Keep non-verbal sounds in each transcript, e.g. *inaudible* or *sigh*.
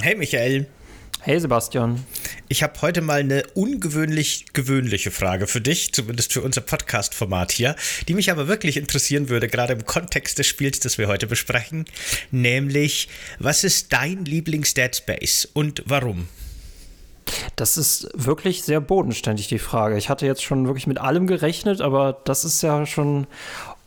Hey Michael. Hey Sebastian. Ich habe heute mal eine ungewöhnlich gewöhnliche Frage für dich, zumindest für unser Podcast-Format hier, die mich aber wirklich interessieren würde, gerade im Kontext des Spiels, das wir heute besprechen. Nämlich, was ist dein Lieblings-Dead Space und warum? Das ist wirklich sehr bodenständig, die Frage. Ich hatte jetzt schon wirklich mit allem gerechnet, aber das ist ja schon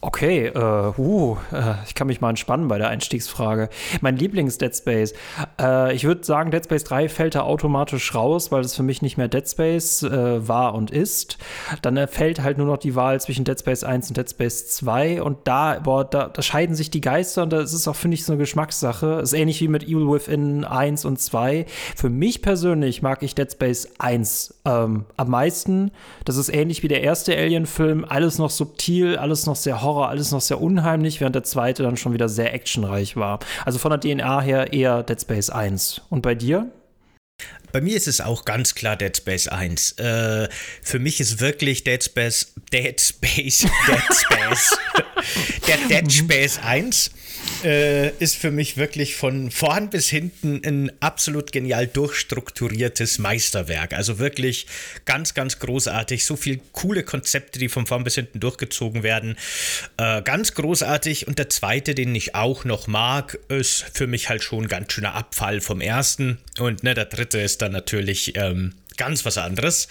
Okay, äh, uh, äh, ich kann mich mal entspannen bei der Einstiegsfrage. Mein Lieblings-Dead Space. Äh, ich würde sagen, Dead Space 3 fällt da automatisch raus, weil es für mich nicht mehr Dead Space äh, war und ist. Dann fällt halt nur noch die Wahl zwischen Dead Space 1 und Dead Space 2 und da, boah, da, da scheiden sich die Geister und das ist auch, finde ich, so eine Geschmackssache. ist ähnlich wie mit Evil Within 1 und 2. Für mich persönlich mag ich Dead Space 1 ähm, am meisten. Das ist ähnlich wie der erste Alien-Film. Alles noch subtil, alles noch sehr Horror alles noch sehr unheimlich, während der zweite dann schon wieder sehr actionreich war. Also von der DNA her eher Dead Space 1. Und bei dir? Bei mir ist es auch ganz klar Dead Space 1. Äh, für mich ist wirklich Dead Space, Dead Space, *laughs* Dead Space, *laughs* der Dead Space 1 äh, ist für mich wirklich von vorn bis hinten ein absolut genial durchstrukturiertes Meisterwerk. Also wirklich ganz, ganz großartig. So viele coole Konzepte, die von vorn bis hinten durchgezogen werden. Äh, ganz großartig. Und der zweite, den ich auch noch mag, ist für mich halt schon ein ganz schöner Abfall vom ersten. Und ne, der dritte ist dann natürlich. Ähm, ganz was anderes.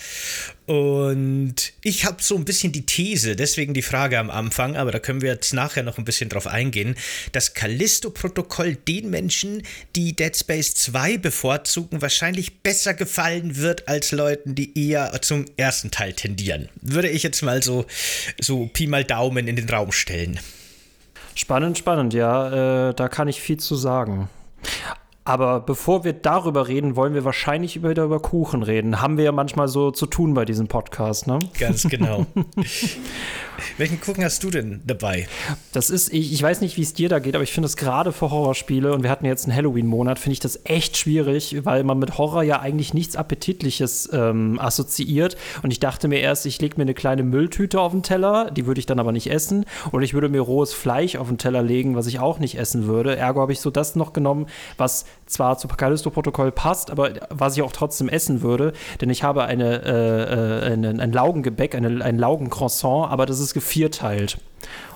Und ich habe so ein bisschen die These, deswegen die Frage am Anfang, aber da können wir jetzt nachher noch ein bisschen drauf eingehen, dass Callisto-Protokoll den Menschen, die Dead Space 2 bevorzugen, wahrscheinlich besser gefallen wird als Leuten, die eher zum ersten Teil tendieren. Würde ich jetzt mal so, so Pi mal Daumen in den Raum stellen. Spannend, spannend, ja. Äh, da kann ich viel zu sagen. Aber bevor wir darüber reden, wollen wir wahrscheinlich wieder über Kuchen reden. Haben wir ja manchmal so zu tun bei diesem Podcast, ne? Ganz genau. *laughs* Welchen Kuchen hast du denn dabei? Das ist, ich, ich weiß nicht, wie es dir da geht, aber ich finde es gerade für Horrorspiele, und wir hatten jetzt einen Halloween-Monat, finde ich das echt schwierig, weil man mit Horror ja eigentlich nichts Appetitliches ähm, assoziiert. Und ich dachte mir erst, ich lege mir eine kleine Mülltüte auf den Teller, die würde ich dann aber nicht essen. Oder ich würde mir rohes Fleisch auf den Teller legen, was ich auch nicht essen würde. Ergo habe ich so das noch genommen, was zwar zu Callisto-Protokoll passt, aber was ich auch trotzdem essen würde, denn ich habe eine, äh, äh, ein Laugengebäck, eine, ein Laugencroissant, aber das ist gevierteilt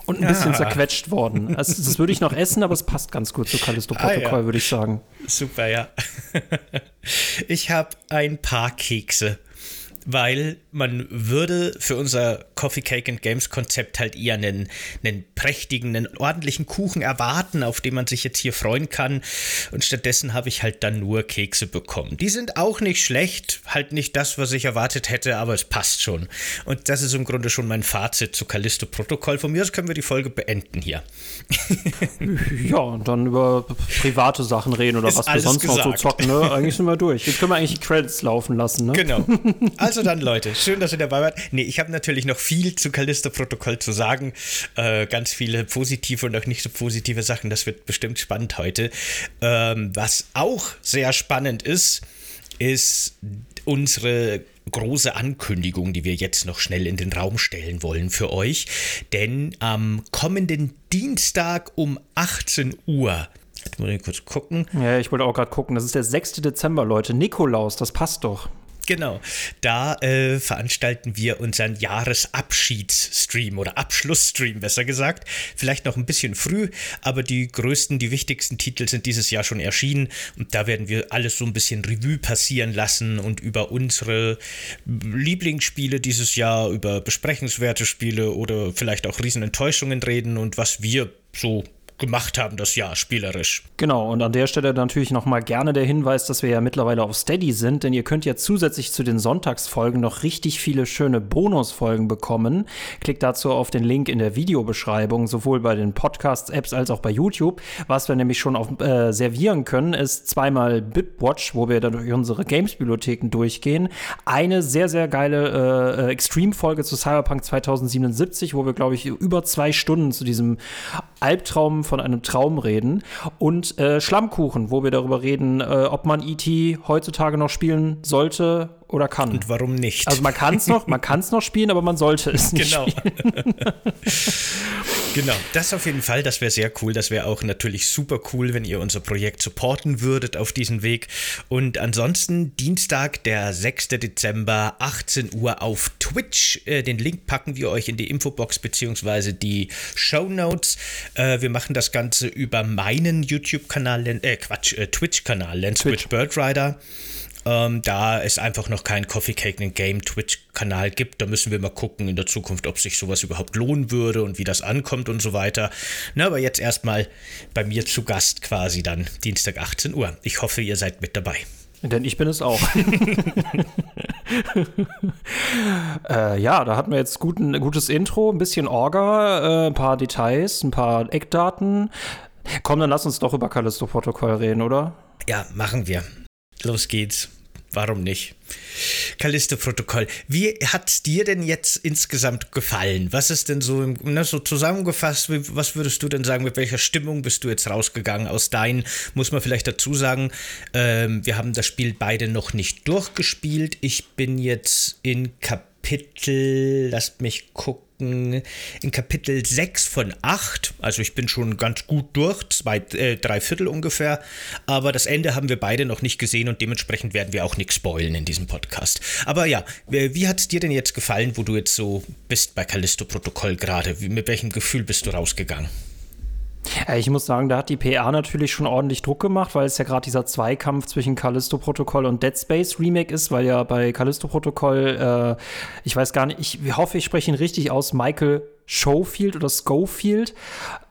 und ein bisschen ah. zerquetscht worden. *laughs* Also, das würde ich noch essen, aber es passt ganz gut zu Callisto-Protokoll, ah, ja. würde ich sagen. Super, ja. *laughs* ich habe ein paar Kekse weil man würde für unser Coffee Cake and Games Konzept halt eher einen, einen prächtigen, einen ordentlichen Kuchen erwarten, auf den man sich jetzt hier freuen kann. Und stattdessen habe ich halt dann nur Kekse bekommen. Die sind auch nicht schlecht, halt nicht das, was ich erwartet hätte, aber es passt schon. Und das ist im Grunde schon mein Fazit zu Callisto Protokoll. Von mir aus können wir die Folge beenden hier. *laughs* ja, und dann über private Sachen reden oder ist was wir sonst gesagt. noch so zocken. Ne? Eigentlich sind wir durch. Jetzt können wir eigentlich die Credits laufen lassen. Ne? Genau. Also *laughs* dann, Leute, schön, dass ihr dabei wart. Nee, ich habe natürlich noch viel zu Callisto-Protokoll zu sagen. Äh, ganz viele positive und auch nicht so positive Sachen. Das wird bestimmt spannend heute. Ähm, was auch sehr spannend ist, ist unsere große Ankündigung, die wir jetzt noch schnell in den Raum stellen wollen für euch. Denn am kommenden Dienstag um 18 Uhr Jetzt muss kurz gucken. Ja, ich wollte auch gerade gucken. Das ist der 6. Dezember, Leute. Nikolaus, das passt doch. Genau. Da äh, veranstalten wir unseren Jahresabschiedsstream oder Abschlussstream, besser gesagt. Vielleicht noch ein bisschen früh, aber die größten, die wichtigsten Titel sind dieses Jahr schon erschienen und da werden wir alles so ein bisschen Revue passieren lassen und über unsere Lieblingsspiele dieses Jahr, über besprechenswerte Spiele oder vielleicht auch Riesenenttäuschungen reden und was wir so gemacht haben das Jahr spielerisch. Genau, und an der Stelle natürlich nochmal gerne der Hinweis, dass wir ja mittlerweile auf Steady sind, denn ihr könnt ja zusätzlich zu den Sonntagsfolgen noch richtig viele schöne Bonusfolgen bekommen. Klickt dazu auf den Link in der Videobeschreibung, sowohl bei den Podcasts-Apps als auch bei YouTube. Was wir nämlich schon auf, äh, servieren können, ist zweimal Bitwatch, wo wir dann durch unsere Games-Bibliotheken durchgehen. Eine sehr, sehr geile äh, Extreme-Folge zu Cyberpunk 2077, wo wir, glaube ich, über zwei Stunden zu diesem Albtraum von einem Traum reden. Und äh, Schlammkuchen, wo wir darüber reden, äh, ob man E.T. heutzutage noch spielen sollte oder kann. Und warum nicht? Also man kann es noch, man *laughs* kann es noch spielen, aber man sollte es nicht genau. *laughs* genau, das auf jeden Fall, das wäre sehr cool. Das wäre auch natürlich super cool, wenn ihr unser Projekt supporten würdet auf diesen Weg. Und ansonsten Dienstag, der 6. Dezember, 18 Uhr auf Twitch. Äh, den Link packen wir euch in die Infobox bzw. die Show Notes. Äh, wir machen das Ganze über meinen YouTube-Kanal, äh, Quatsch, äh, Twitch-Kanal, Lens Twitch. Bird Rider. Ähm, da es einfach noch keinen Coffee Cake and Game Twitch-Kanal gibt, da müssen wir mal gucken in der Zukunft, ob sich sowas überhaupt lohnen würde und wie das ankommt und so weiter. Na, aber jetzt erstmal bei mir zu Gast quasi dann Dienstag 18 Uhr. Ich hoffe, ihr seid mit dabei. Denn ich bin es auch. *laughs* äh, ja, da hatten wir jetzt guten, gutes Intro, ein bisschen Orga, äh, ein paar Details, ein paar Eckdaten. Komm, dann lass uns doch über Callisto-Protokoll reden, oder? Ja, machen wir. Los geht's. Warum nicht? Callisto-Protokoll. Wie hat dir denn jetzt insgesamt gefallen? Was ist denn so, ne, so zusammengefasst, was würdest du denn sagen, mit welcher Stimmung bist du jetzt rausgegangen aus deinen? Muss man vielleicht dazu sagen, ähm, wir haben das Spiel beide noch nicht durchgespielt. Ich bin jetzt in Kapitel, lasst mich gucken in Kapitel 6 von 8. Also ich bin schon ganz gut durch, zwei, äh, drei Viertel ungefähr. Aber das Ende haben wir beide noch nicht gesehen und dementsprechend werden wir auch nichts spoilen in diesem Podcast. Aber ja, wie hat es dir denn jetzt gefallen, wo du jetzt so bist bei Callisto-Protokoll gerade? Mit welchem Gefühl bist du rausgegangen? Ich muss sagen, da hat die PA natürlich schon ordentlich Druck gemacht, weil es ja gerade dieser Zweikampf zwischen Callisto-Protokoll und Dead Space Remake ist, weil ja bei Callisto-Protokoll, äh, ich weiß gar nicht, ich hoffe, ich spreche ihn richtig aus, Michael Schofield oder Schofield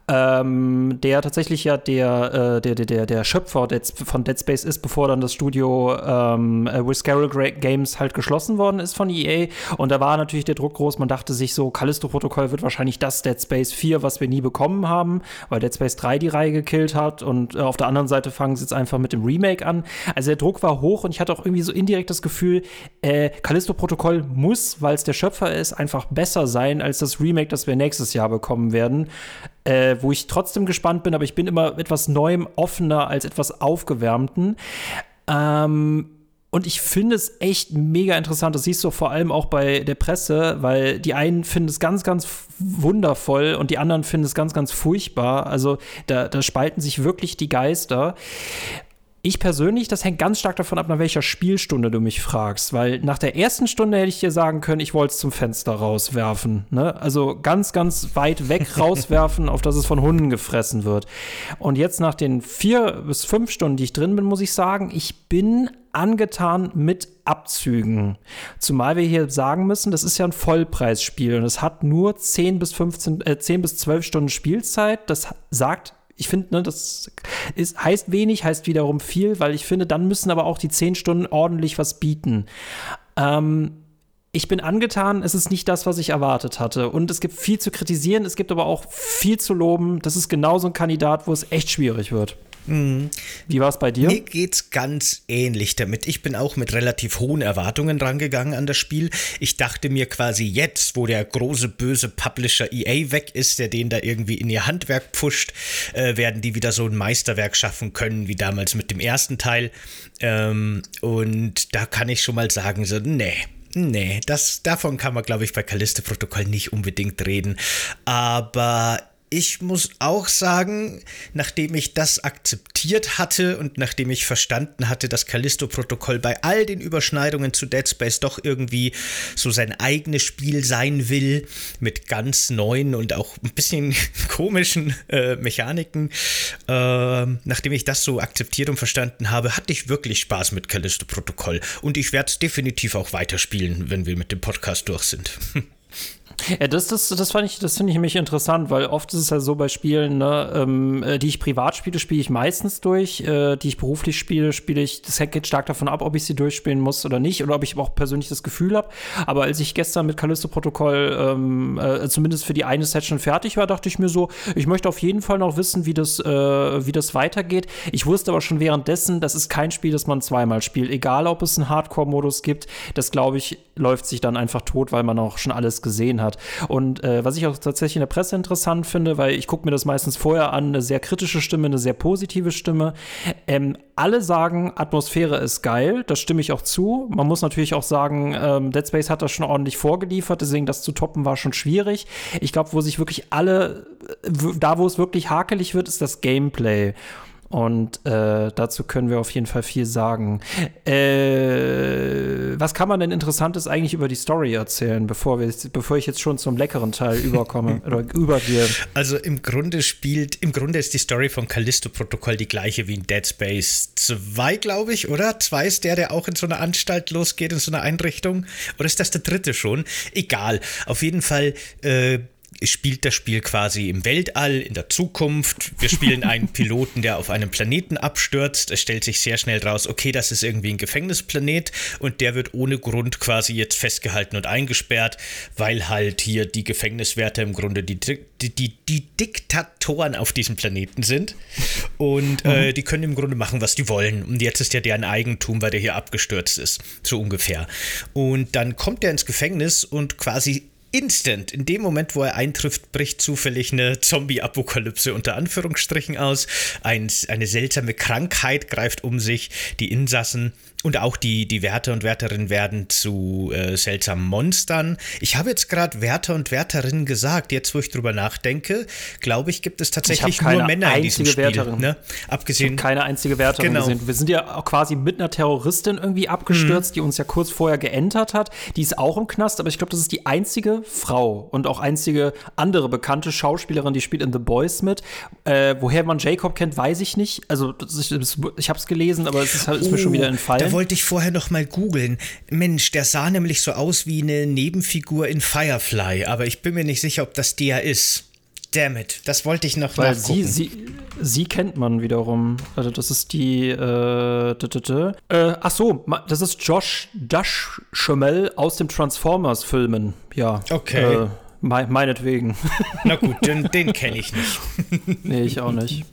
ähm, der tatsächlich ja der, äh, der, der, der Schöpfer von Dead Space ist, bevor dann das Studio ähm, äh, With Scarrow Games halt geschlossen worden ist von EA. Und da war natürlich der Druck groß. Man dachte sich so, Callisto-Protokoll wird wahrscheinlich das Dead Space 4, was wir nie bekommen haben, weil Dead Space 3 die Reihe gekillt hat. Und äh, auf der anderen Seite fangen sie jetzt einfach mit dem Remake an. Also der Druck war hoch und ich hatte auch irgendwie so indirekt das Gefühl, äh, Callisto-Protokoll muss, weil es der Schöpfer ist, einfach besser sein als das Remake, das wir nächstes Jahr bekommen werden äh, wo ich trotzdem gespannt bin, aber ich bin immer etwas Neuem offener als etwas Aufgewärmten. Ähm, und ich finde es echt mega interessant. Das siehst du vor allem auch bei der Presse, weil die einen finden es ganz, ganz wundervoll und die anderen finden es ganz, ganz furchtbar. Also da, da spalten sich wirklich die Geister. Ich persönlich, das hängt ganz stark davon ab, nach welcher Spielstunde du mich fragst, weil nach der ersten Stunde hätte ich dir sagen können, ich wollte es zum Fenster rauswerfen. Ne? Also ganz, ganz weit weg *laughs* rauswerfen, auf dass es von Hunden gefressen wird. Und jetzt nach den vier bis fünf Stunden, die ich drin bin, muss ich sagen, ich bin angetan mit Abzügen. Zumal wir hier sagen müssen, das ist ja ein Vollpreisspiel und es hat nur 10 bis 15, äh, 10 bis 12 Stunden Spielzeit. Das sagt ich finde, ne, das ist, heißt wenig, heißt wiederum viel, weil ich finde, dann müssen aber auch die zehn Stunden ordentlich was bieten. Ähm, ich bin angetan, es ist nicht das, was ich erwartet hatte. Und es gibt viel zu kritisieren, es gibt aber auch viel zu loben. Das ist genauso ein Kandidat, wo es echt schwierig wird. Wie war es bei dir? Mir geht's ganz ähnlich damit. Ich bin auch mit relativ hohen Erwartungen rangegangen an das Spiel. Ich dachte mir quasi jetzt, wo der große böse Publisher EA weg ist, der den da irgendwie in ihr Handwerk pusht, äh, werden die wieder so ein Meisterwerk schaffen können, wie damals mit dem ersten Teil. Ähm, und da kann ich schon mal sagen, so, nee, Nee, das, davon kann man, glaube ich, bei Callisto-Protokoll nicht unbedingt reden. Aber ich muss auch sagen, nachdem ich das akzeptiert hatte und nachdem ich verstanden hatte, dass Callisto-Protokoll bei all den Überschneidungen zu Dead Space doch irgendwie so sein eigenes Spiel sein will, mit ganz neuen und auch ein bisschen *laughs* komischen äh, Mechaniken, äh, nachdem ich das so akzeptiert und verstanden habe, hatte ich wirklich Spaß mit Callisto-Protokoll und ich werde es definitiv auch weiterspielen, wenn wir mit dem Podcast durch sind. *laughs* Ja, das, das, das fand ich, das finde ich nämlich interessant, weil oft ist es ja so bei Spielen, ne, ähm, äh, die ich privat spiele, spiele ich meistens durch, äh, die ich beruflich spiele, spiele ich, das hängt stark davon ab, ob ich sie durchspielen muss oder nicht, oder ob ich auch persönlich das Gefühl habe. Aber als ich gestern mit Callisto-Protokoll ähm, äh, zumindest für die eine Session fertig war, dachte ich mir so, ich möchte auf jeden Fall noch wissen, wie das, äh, wie das weitergeht. Ich wusste aber schon währenddessen, das ist kein Spiel, das man zweimal spielt, egal ob es einen Hardcore-Modus gibt. Das glaube ich, läuft sich dann einfach tot, weil man auch schon alles gesehen hat hat. Und äh, was ich auch tatsächlich in der Presse interessant finde, weil ich gucke mir das meistens vorher an, eine sehr kritische Stimme, eine sehr positive Stimme. Ähm, alle sagen, Atmosphäre ist geil, das stimme ich auch zu. Man muss natürlich auch sagen, ähm, Dead Space hat das schon ordentlich vorgeliefert, deswegen das zu toppen war schon schwierig. Ich glaube, wo sich wirklich alle, da wo es wirklich hakelig wird, ist das Gameplay. Und äh, dazu können wir auf jeden Fall viel sagen. Äh, was kann man denn Interessantes eigentlich über die Story erzählen, bevor, wir, bevor ich jetzt schon zum leckeren Teil *laughs* überkomme oder übergehe? Also im Grunde spielt, im Grunde ist die Story von Callisto-Protokoll die gleiche wie in Dead Space 2, glaube ich, oder? 2 ist der, der auch in so einer Anstalt losgeht, in so einer Einrichtung. Oder ist das der dritte schon? Egal. Auf jeden Fall äh, spielt das Spiel quasi im Weltall, in der Zukunft. Wir spielen einen *laughs* Piloten, der auf einem Planeten abstürzt. Es stellt sich sehr schnell raus, okay, das ist irgendwie ein Gefängnisplanet und der wird ohne Grund quasi jetzt festgehalten und eingesperrt, weil halt hier die Gefängniswärter im Grunde die, die, die, die Diktatoren auf diesem Planeten sind. Und äh, mhm. die können im Grunde machen, was die wollen. Und jetzt ist ja deren Eigentum, weil der hier abgestürzt ist. So ungefähr. Und dann kommt er ins Gefängnis und quasi instant, in dem Moment, wo er eintrifft, bricht zufällig eine Zombie-Apokalypse unter Anführungsstrichen aus. Ein, eine seltsame Krankheit greift um sich. Die Insassen und auch die, die Wärter und Wärterinnen werden zu äh, seltsamen Monstern. Ich habe jetzt gerade Wärter und Wärterinnen gesagt. Jetzt, wo ich drüber nachdenke, glaube ich, gibt es tatsächlich nur Männer in diesem Spiel. Wärterin. Ne? Abgesehen. Keine einzige Wärterin genau. gesehen. Wir sind ja auch quasi mit einer Terroristin irgendwie abgestürzt, mhm. die uns ja kurz vorher geentert hat. Die ist auch im Knast, aber ich glaube, das ist die einzige Frau und auch einzige andere bekannte Schauspielerin, die spielt in The Boys mit. Äh, woher man Jacob kennt, weiß ich nicht. Also, ich, ich habe es gelesen, aber es ist, halt, ist mir schon wieder oh, entfallen wollte ich vorher noch mal googeln. Mensch, der sah nämlich so aus wie eine Nebenfigur in Firefly, aber ich bin mir nicht sicher, ob das der ist. Damn it, das wollte ich noch Weil nachgucken. Sie, sie, sie kennt man wiederum. Also das ist die, äh, äh, ach so, das ist Josh Duhamel aus dem Transformers-Filmen. Ja. Okay. Äh, Me meinetwegen. Na gut, den, *laughs* den kenne ich nicht. nee, ich auch nicht.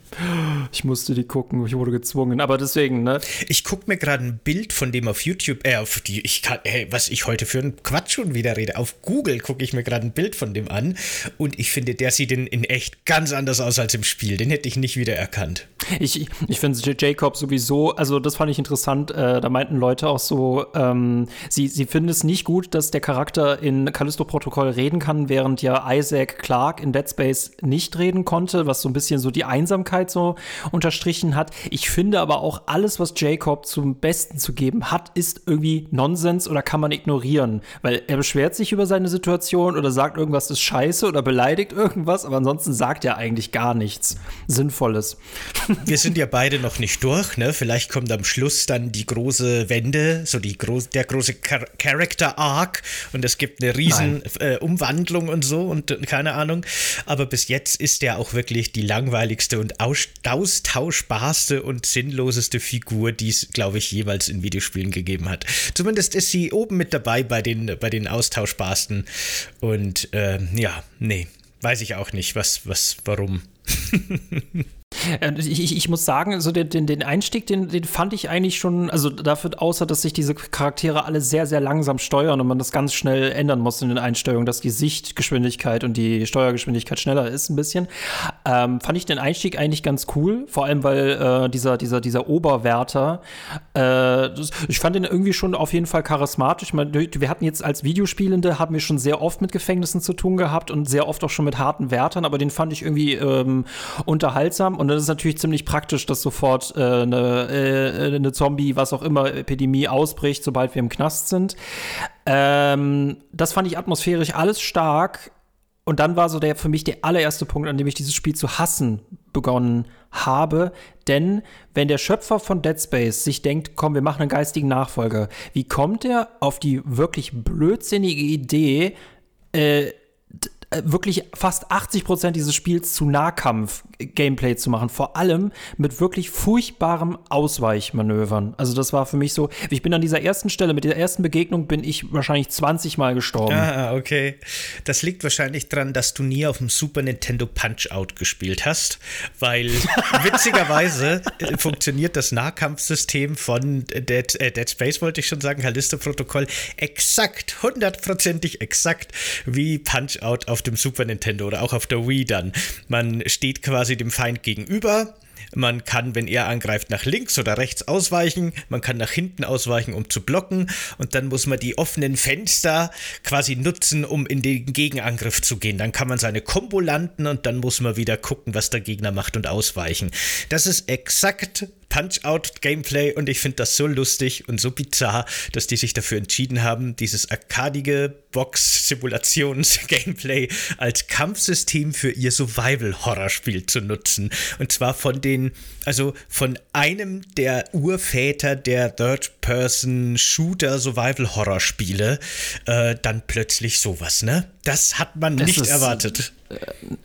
Ich musste die gucken, ich wurde gezwungen, aber deswegen, ne? Ich gucke mir gerade ein Bild von dem auf YouTube, äh, auf die, ich kann, hey, was ich heute für einen Quatsch schon wieder rede. Auf Google gucke ich mir gerade ein Bild von dem an und ich finde, der sieht in, in echt ganz anders aus als im Spiel. Den hätte ich nicht wiedererkannt. Ich, ich finde Jacob sowieso, also das fand ich interessant, äh, da meinten Leute auch so, ähm, sie, sie finden es nicht gut, dass der Charakter in Callisto-Protokoll reden kann, während ja Isaac Clarke in Dead Space nicht reden konnte, was so ein bisschen so die Einsamkeit so unterstrichen hat. Ich finde aber auch alles, was Jacob zum Besten zu geben hat, ist irgendwie Nonsens oder kann man ignorieren, weil er beschwert sich über seine Situation oder sagt irgendwas ist scheiße oder beleidigt irgendwas, aber ansonsten sagt er eigentlich gar nichts Sinnvolles. *laughs* Wir sind ja beide noch nicht durch, ne? Vielleicht kommt am Schluss dann die große Wende, so die groß, der große Char Character Arc und es gibt eine riesen äh, Umwandlung und so und keine Ahnung. Aber bis jetzt ist er auch wirklich die langweiligste und austauschbarste und sinnloseste Figur, die es, glaube ich, jeweils in Videospielen gegeben hat. Zumindest ist sie oben mit dabei bei den, bei den austauschbarsten. Und äh, ja, nee, weiß ich auch nicht, was, was, warum. *laughs* Äh, ich, ich, ich, muss sagen, so den, den, Einstieg, den, den fand ich eigentlich schon, also dafür, außer dass sich diese Charaktere alle sehr, sehr langsam steuern und man das ganz schnell ändern muss in den Einstellungen, dass die Sichtgeschwindigkeit und die Steuergeschwindigkeit schneller ist ein bisschen, ähm, fand ich den Einstieg eigentlich ganz cool, vor allem weil äh, dieser, dieser, dieser Oberwärter, äh, ich fand den irgendwie schon auf jeden Fall charismatisch. Man, wir hatten jetzt als Videospielende, haben wir schon sehr oft mit Gefängnissen zu tun gehabt und sehr oft auch schon mit harten Wärtern, aber den fand ich irgendwie ähm, unterhaltsam und das ist natürlich ziemlich praktisch, dass sofort äh, eine, äh, eine Zombie, was auch immer, Epidemie ausbricht, sobald wir im Knast sind. Ähm, das fand ich atmosphärisch alles stark. Und dann war so der für mich der allererste Punkt, an dem ich dieses Spiel zu hassen begonnen habe. Denn wenn der Schöpfer von Dead Space sich denkt, komm, wir machen einen geistigen Nachfolger, wie kommt er auf die wirklich blödsinnige Idee, äh, äh, wirklich fast 80 Prozent dieses Spiels zu Nahkampf-Gameplay zu machen. Vor allem mit wirklich furchtbarem Ausweichmanövern. Also das war für mich so, ich bin an dieser ersten Stelle, mit der ersten Begegnung bin ich wahrscheinlich 20 Mal gestorben. Ah, okay. Das liegt wahrscheinlich daran, dass du nie auf dem Super Nintendo Punch-Out gespielt hast, weil *laughs* witzigerweise äh, funktioniert das Nahkampfsystem von Dead, äh, Dead Space, wollte ich schon sagen, Callisto-Protokoll, exakt, hundertprozentig exakt wie Punch-Out auf dem Super Nintendo oder auch auf der Wii dann. Man steht quasi dem Feind gegenüber man kann, wenn er angreift, nach links oder rechts ausweichen. Man kann nach hinten ausweichen, um zu blocken. Und dann muss man die offenen Fenster quasi nutzen, um in den Gegenangriff zu gehen. Dann kann man seine Combo landen und dann muss man wieder gucken, was der Gegner macht und ausweichen. Das ist exakt Punch-Out-Gameplay und ich finde das so lustig und so bizarr, dass die sich dafür entschieden haben, dieses arkadige Box-Simulations-Gameplay als Kampfsystem für ihr Survival-Horror-Spiel zu nutzen. Und zwar von den, also von einem der Urväter der Third-Person-Shooter-Survival-Horror-Spiele, äh, dann plötzlich sowas, ne? Das hat man das nicht erwartet. Äh,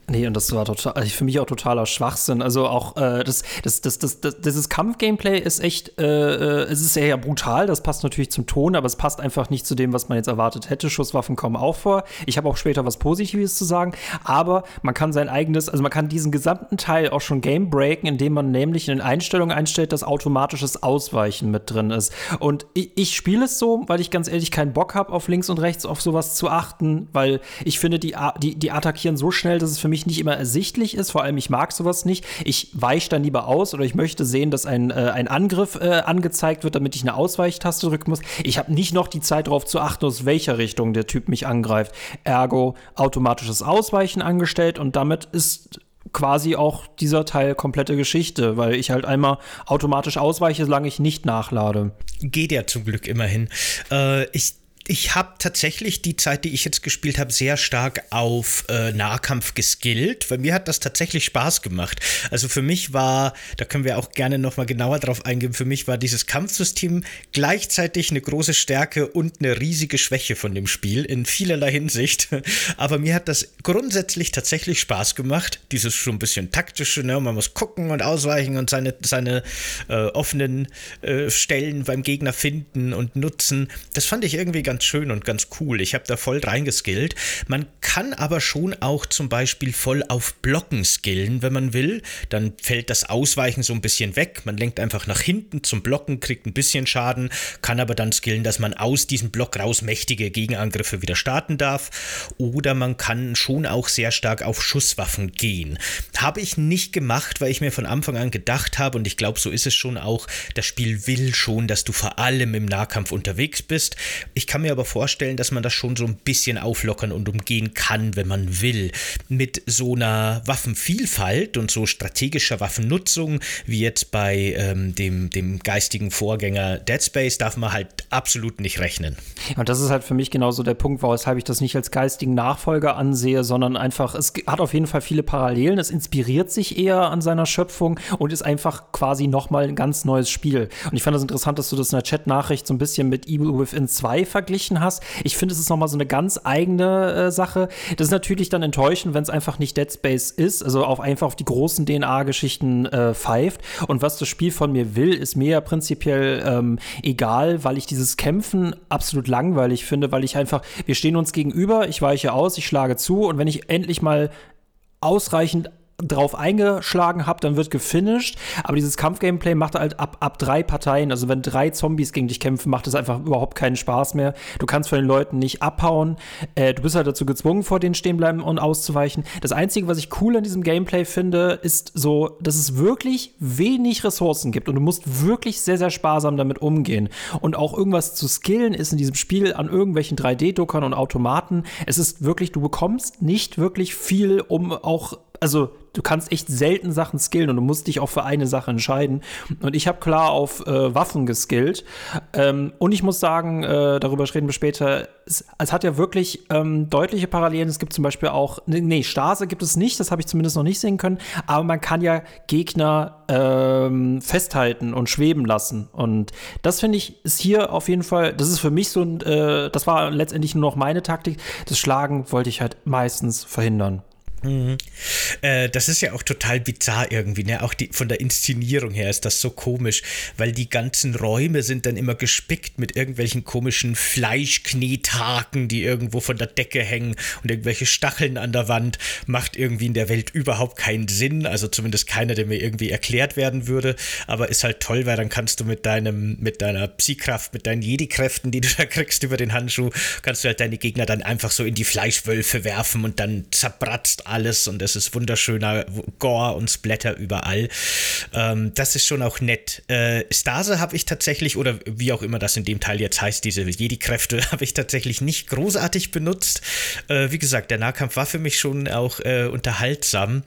nee, und das war total, also für mich auch totaler Schwachsinn. Also auch äh, das, das, das, das, das, dieses Kampfgameplay ist echt, äh, äh, es ist sehr brutal, das passt natürlich zum Ton, aber es passt einfach nicht zu dem, was man jetzt erwartet hätte. Schusswaffen kommen auch vor. Ich habe auch später was Positives zu sagen, aber man kann sein eigenes, also man kann diesen gesamten Teil auch schon game breaken, indem man nämlich in den Einstellungen einstellt, dass automatisches Ausweichen mit drin ist. Und ich, ich spiele es so, weil ich ganz ehrlich keinen Bock habe, auf links und rechts auf sowas zu achten, weil ich finde, die, die, die attackieren so schnell, dass es für mich nicht immer ersichtlich ist. Vor allem, ich mag sowas nicht. Ich weiche dann lieber aus oder ich möchte sehen, dass ein, äh, ein Angriff äh, angezeigt wird, damit ich eine Ausweichtaste drücken muss. Ich habe nicht noch die Zeit darauf zu achten, aus welcher Richtung der Typ mich angreift. Ergo automatisches Ausweichen angestellt und damit ist quasi auch dieser Teil komplette Geschichte, weil ich halt einmal automatisch ausweiche, solange ich nicht nachlade. Geht ja zum Glück immerhin. Äh, ich ich habe tatsächlich die Zeit, die ich jetzt gespielt habe, sehr stark auf äh, Nahkampf geskillt, weil mir hat das tatsächlich Spaß gemacht. Also für mich war, da können wir auch gerne nochmal genauer drauf eingehen, für mich war dieses Kampfsystem gleichzeitig eine große Stärke und eine riesige Schwäche von dem Spiel in vielerlei Hinsicht. *laughs* Aber mir hat das grundsätzlich tatsächlich Spaß gemacht. Dieses schon ein bisschen taktische, ne? man muss gucken und ausweichen und seine, seine äh, offenen äh, Stellen beim Gegner finden und nutzen. Das fand ich irgendwie ganz ganz schön und ganz cool. Ich habe da voll reingeskillt. Man kann aber schon auch zum Beispiel voll auf Blocken skillen, wenn man will. Dann fällt das Ausweichen so ein bisschen weg. Man lenkt einfach nach hinten zum Blocken, kriegt ein bisschen Schaden, kann aber dann skillen, dass man aus diesem Block raus mächtige Gegenangriffe wieder starten darf. Oder man kann schon auch sehr stark auf Schusswaffen gehen. Habe ich nicht gemacht, weil ich mir von Anfang an gedacht habe, und ich glaube, so ist es schon auch, das Spiel will schon, dass du vor allem im Nahkampf unterwegs bist. Ich kann mir aber vorstellen, dass man das schon so ein bisschen auflockern und umgehen kann, wenn man will. Mit so einer Waffenvielfalt und so strategischer Waffennutzung, wie jetzt bei ähm, dem, dem geistigen Vorgänger Dead Space, darf man halt absolut nicht rechnen. Und das ist halt für mich genauso der Punkt, weshalb ich das nicht als geistigen Nachfolger ansehe, sondern einfach, es hat auf jeden Fall viele Parallelen, es inspiriert sich eher an seiner Schöpfung und ist einfach quasi nochmal ein ganz neues Spiel. Und ich fand das interessant, dass du das in der Chat-Nachricht so ein bisschen mit Evil Within 2 vergleichst verglichen hast. Ich finde, es ist nochmal so eine ganz eigene äh, Sache. Das ist natürlich dann enttäuschend, wenn es einfach nicht Dead Space ist, also auf einfach auf die großen DNA-Geschichten äh, pfeift. Und was das Spiel von mir will, ist mir ja prinzipiell ähm, egal, weil ich dieses Kämpfen absolut langweilig finde, weil ich einfach, wir stehen uns gegenüber, ich weiche aus, ich schlage zu und wenn ich endlich mal ausreichend drauf eingeschlagen habe, dann wird gefinisht. Aber dieses Kampfgameplay macht halt ab, ab drei Parteien, also wenn drei Zombies gegen dich kämpfen, macht es einfach überhaupt keinen Spaß mehr. Du kannst von den Leuten nicht abhauen. Äh, du bist halt dazu gezwungen, vor denen stehen bleiben und auszuweichen. Das Einzige, was ich cool an diesem Gameplay finde, ist so, dass es wirklich wenig Ressourcen gibt und du musst wirklich sehr, sehr sparsam damit umgehen. Und auch irgendwas zu skillen ist in diesem Spiel an irgendwelchen 3D-Druckern und Automaten. Es ist wirklich, du bekommst nicht wirklich viel, um auch also du kannst echt selten Sachen skillen und du musst dich auch für eine Sache entscheiden. Und ich habe klar auf äh, Waffen geskillt. Ähm, und ich muss sagen, äh, darüber reden wir später, es, es hat ja wirklich ähm, deutliche Parallelen. Es gibt zum Beispiel auch, nee, Stase gibt es nicht, das habe ich zumindest noch nicht sehen können, aber man kann ja Gegner ähm, festhalten und schweben lassen. Und das finde ich, ist hier auf jeden Fall, das ist für mich so ein, äh, das war letztendlich nur noch meine Taktik. Das Schlagen wollte ich halt meistens verhindern. Mhm. Äh, das ist ja auch total bizarr irgendwie, ne? Auch die, von der Inszenierung her ist das so komisch, weil die ganzen Räume sind dann immer gespickt mit irgendwelchen komischen Fleischknethaken, die irgendwo von der Decke hängen und irgendwelche Stacheln an der Wand. Macht irgendwie in der Welt überhaupt keinen Sinn, also zumindest keiner, der mir irgendwie erklärt werden würde, aber ist halt toll, weil dann kannst du mit deinem, mit deiner Psykraft, mit deinen Jedi-Kräften, die du da kriegst über den Handschuh, kannst du halt deine Gegner dann einfach so in die Fleischwölfe werfen und dann zerbratzt alles und es ist wunderschöner Gore und Splatter überall. Ähm, das ist schon auch nett. Äh, Stase habe ich tatsächlich, oder wie auch immer das in dem Teil jetzt heißt, diese Jedi-Kräfte *laughs* habe ich tatsächlich nicht großartig benutzt. Äh, wie gesagt, der Nahkampf war für mich schon auch äh, unterhaltsam.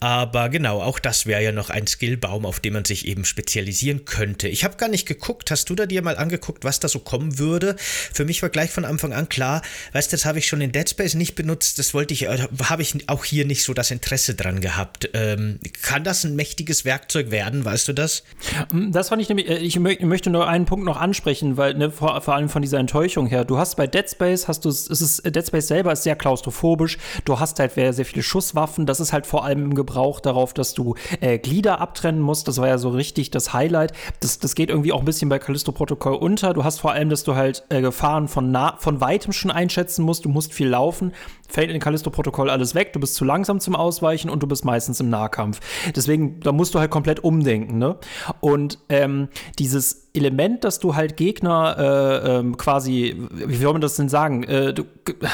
Aber genau, auch das wäre ja noch ein Skillbaum, auf dem man sich eben spezialisieren könnte. Ich habe gar nicht geguckt. Hast du da dir mal angeguckt, was da so kommen würde? Für mich war gleich von Anfang an klar, weißt du, das habe ich schon in Dead Space nicht benutzt. Das wollte ich, äh, habe ich auch hier nicht so das Interesse dran gehabt. Ähm, kann das ein mächtiges Werkzeug werden? Weißt du das? Hm, das fand ich nämlich, äh, ich möchte nur einen Punkt noch ansprechen, weil ne, vor, vor allem von dieser Enttäuschung her. Du hast bei Dead Space, hast du, es ist, Dead Space selber ist sehr klaustrophobisch. Du hast halt sehr viele Schusswaffen. Das ist halt vor allem im Gebrauch darauf, dass du äh, Glieder abtrennen musst. Das war ja so richtig das Highlight. Das, das geht irgendwie auch ein bisschen bei Callisto-Protokoll unter. Du hast vor allem, dass du halt äh, Gefahren von, nah, von weitem schon einschätzen musst. Du musst viel laufen. Fällt in Callisto-Protokoll alles weg. Du bist zu langsam zum Ausweichen und du bist meistens im Nahkampf. Deswegen, da musst du halt komplett umdenken. Ne? Und ähm, dieses Element, dass du halt Gegner äh, ähm, quasi, wie soll man das denn sagen? Äh, du,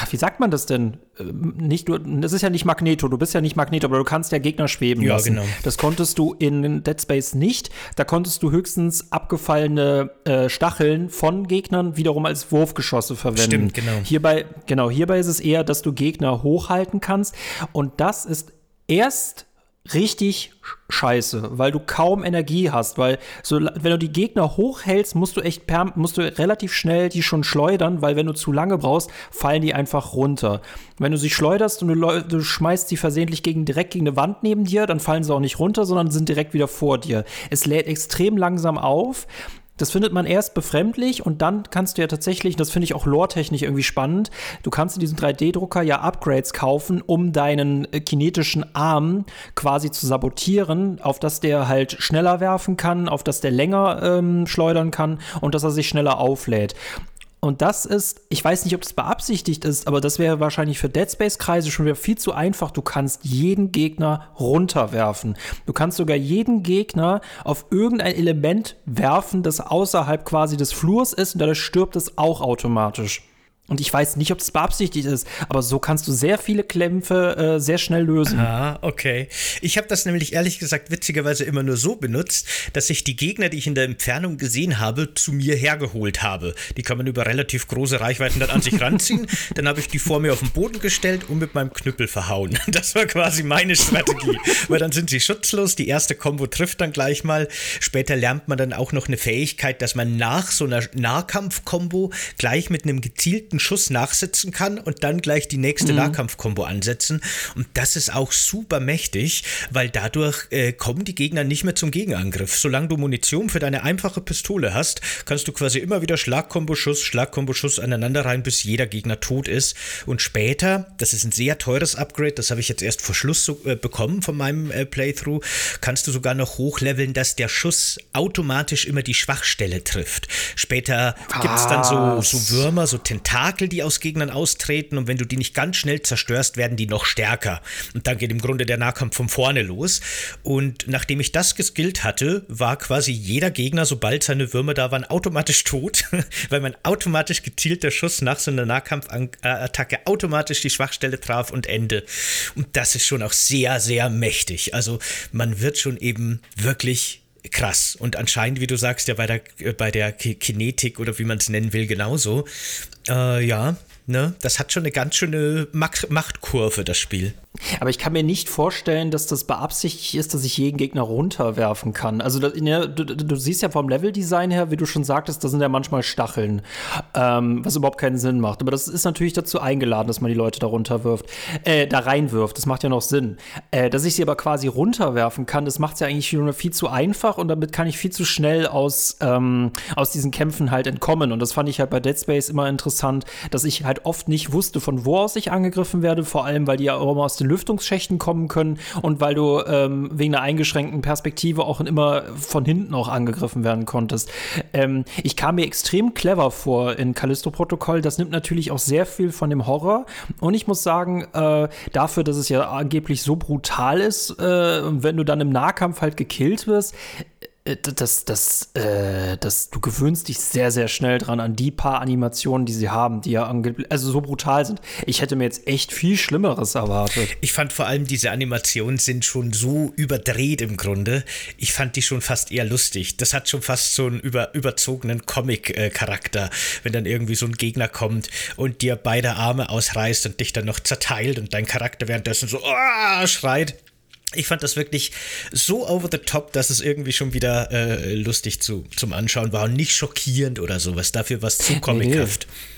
wie sagt man das denn? Äh, nicht du, das ist ja nicht Magneto, du bist ja nicht Magneto, aber du kannst ja Gegner schweben ja, lassen. Genau. Das konntest du in Dead Space nicht. Da konntest du höchstens abgefallene äh, Stacheln von Gegnern wiederum als Wurfgeschosse verwenden. Stimmt, genau. Hierbei, genau, hierbei ist es eher, dass du Gegner hochhalten kannst. Und das ist erst richtig scheiße, weil du kaum Energie hast, weil so wenn du die Gegner hochhältst, musst du echt per, musst du relativ schnell die schon schleudern, weil wenn du zu lange brauchst, fallen die einfach runter. Wenn du sie schleuderst und du, du schmeißt sie versehentlich gegen direkt gegen eine Wand neben dir, dann fallen sie auch nicht runter, sondern sind direkt wieder vor dir. Es lädt extrem langsam auf das findet man erst befremdlich und dann kannst du ja tatsächlich, das finde ich auch lore-technisch irgendwie spannend, du kannst in diesem 3D-Drucker ja Upgrades kaufen, um deinen äh, kinetischen Arm quasi zu sabotieren, auf dass der halt schneller werfen kann, auf dass der länger ähm, schleudern kann und dass er sich schneller auflädt. Und das ist, ich weiß nicht, ob das beabsichtigt ist, aber das wäre wahrscheinlich für Dead Space-Kreise schon wieder viel zu einfach. Du kannst jeden Gegner runterwerfen. Du kannst sogar jeden Gegner auf irgendein Element werfen, das außerhalb quasi des Flurs ist und dadurch stirbt es auch automatisch. Und ich weiß nicht, ob das beabsichtigt ist, aber so kannst du sehr viele Klämpfe äh, sehr schnell lösen. Ah, okay. Ich habe das nämlich ehrlich gesagt witzigerweise immer nur so benutzt, dass ich die Gegner, die ich in der Entfernung gesehen habe, zu mir hergeholt habe. Die kann man über relativ große Reichweiten dann an sich ranziehen. *laughs* dann habe ich die vor mir auf den Boden gestellt und mit meinem Knüppel verhauen. *laughs* Das war quasi meine Strategie. Weil dann sind sie schutzlos. Die erste Combo trifft dann gleich mal. Später lernt man dann auch noch eine Fähigkeit, dass man nach so einer Nahkampf-Kombo gleich mit einem gezielten direkten Schuss nachsetzen kann und dann gleich die nächste mhm. Nahkampfkombo ansetzen. Und das ist auch super mächtig, weil dadurch äh, kommen die Gegner nicht mehr zum Gegenangriff. Solange du Munition für deine einfache Pistole hast, kannst du quasi immer wieder Schlagkombo-Schuss, Schlagkombo-Schuss aneinander rein, bis jeder Gegner tot ist. Und später, das ist ein sehr teures Upgrade, das habe ich jetzt erst vor Schluss so, äh, bekommen von meinem äh, Playthrough, kannst du sogar noch hochleveln, dass der Schuss automatisch immer die Schwachstelle trifft. Später gibt es dann so, so Würmer, so Tentakel Tentakel, die aus Gegnern austreten und wenn du die nicht ganz schnell zerstörst, werden die noch stärker. Und dann geht im Grunde der Nahkampf von vorne los. Und nachdem ich das geskillt hatte, war quasi jeder Gegner, sobald seine Würmer da waren, automatisch tot, *laughs* weil man automatisch gezielter Schuss nach so einer Nahkampfattacke automatisch die Schwachstelle traf und Ende. Und das ist schon auch sehr, sehr mächtig. Also man wird schon eben wirklich krass. Und anscheinend, wie du sagst, ja bei der, äh, bei der Kinetik oder wie man es nennen will, genauso. Äh, ja, ne, das hat schon eine ganz schöne Machtkurve, das Spiel. Aber ich kann mir nicht vorstellen, dass das beabsichtigt ist, dass ich jeden Gegner runterwerfen kann. Also das, ne, du, du, siehst ja vom Leveldesign her, wie du schon sagtest, da sind ja manchmal Stacheln, ähm, was überhaupt keinen Sinn macht. Aber das ist natürlich dazu eingeladen, dass man die Leute da runterwirft, äh, da reinwirft. Das macht ja noch Sinn. Äh, dass ich sie aber quasi runterwerfen kann, das macht es ja eigentlich viel zu einfach und damit kann ich viel zu schnell aus, ähm, aus diesen Kämpfen halt entkommen. Und das fand ich halt bei Dead Space immer interessant, dass ich halt oft nicht wusste, von wo aus ich angegriffen werde, vor allem, weil die ja auch immer aus den Lüftungsschächten kommen können und weil du ähm, wegen einer eingeschränkten Perspektive auch immer von hinten auch angegriffen werden konntest. Ähm, ich kam mir extrem clever vor in Callisto-Protokoll. Das nimmt natürlich auch sehr viel von dem Horror. Und ich muss sagen, äh, dafür, dass es ja angeblich so brutal ist, äh, wenn du dann im Nahkampf halt gekillt wirst, das, das, äh, das, du gewöhnst dich sehr, sehr schnell dran an die paar Animationen, die sie haben, die ja also so brutal sind. Ich hätte mir jetzt echt viel Schlimmeres erwartet. Ich fand vor allem, diese Animationen sind schon so überdreht im Grunde. Ich fand die schon fast eher lustig. Das hat schon fast so einen über, überzogenen Comic-Charakter, wenn dann irgendwie so ein Gegner kommt und dir beide Arme ausreißt und dich dann noch zerteilt und dein Charakter währenddessen so oh, schreit ich fand das wirklich so over the top, dass es irgendwie schon wieder äh, lustig zu, zum Anschauen war und nicht schockierend oder sowas. Dafür was zu comichaft. Nee.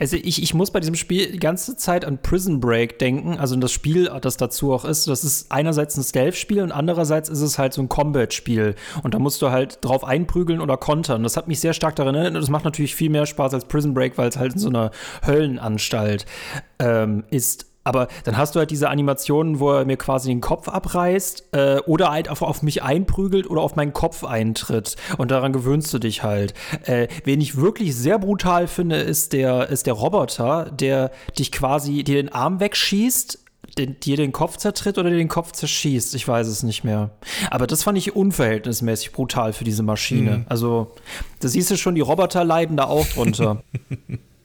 Also ich, ich muss bei diesem Spiel die ganze Zeit an Prison Break denken, also das Spiel, das dazu auch ist. Das ist einerseits ein Stealth-Spiel und andererseits ist es halt so ein Combat-Spiel. Und da musst du halt drauf einprügeln oder kontern. Das hat mich sehr stark daran erinnert. Das macht natürlich viel mehr Spaß als Prison Break, weil es halt in so einer Höllenanstalt ähm, ist. Aber dann hast du halt diese Animationen, wo er mir quasi den Kopf abreißt äh, oder halt auf, auf mich einprügelt oder auf meinen Kopf eintritt. Und daran gewöhnst du dich halt. Äh, wen ich wirklich sehr brutal finde, ist der, ist der Roboter, der dich quasi, dir den Arm wegschießt, den, dir den Kopf zertritt oder dir den Kopf zerschießt. Ich weiß es nicht mehr. Aber das fand ich unverhältnismäßig brutal für diese Maschine. Mhm. Also, da siehst du schon, die Roboter leiden da auch drunter. *laughs*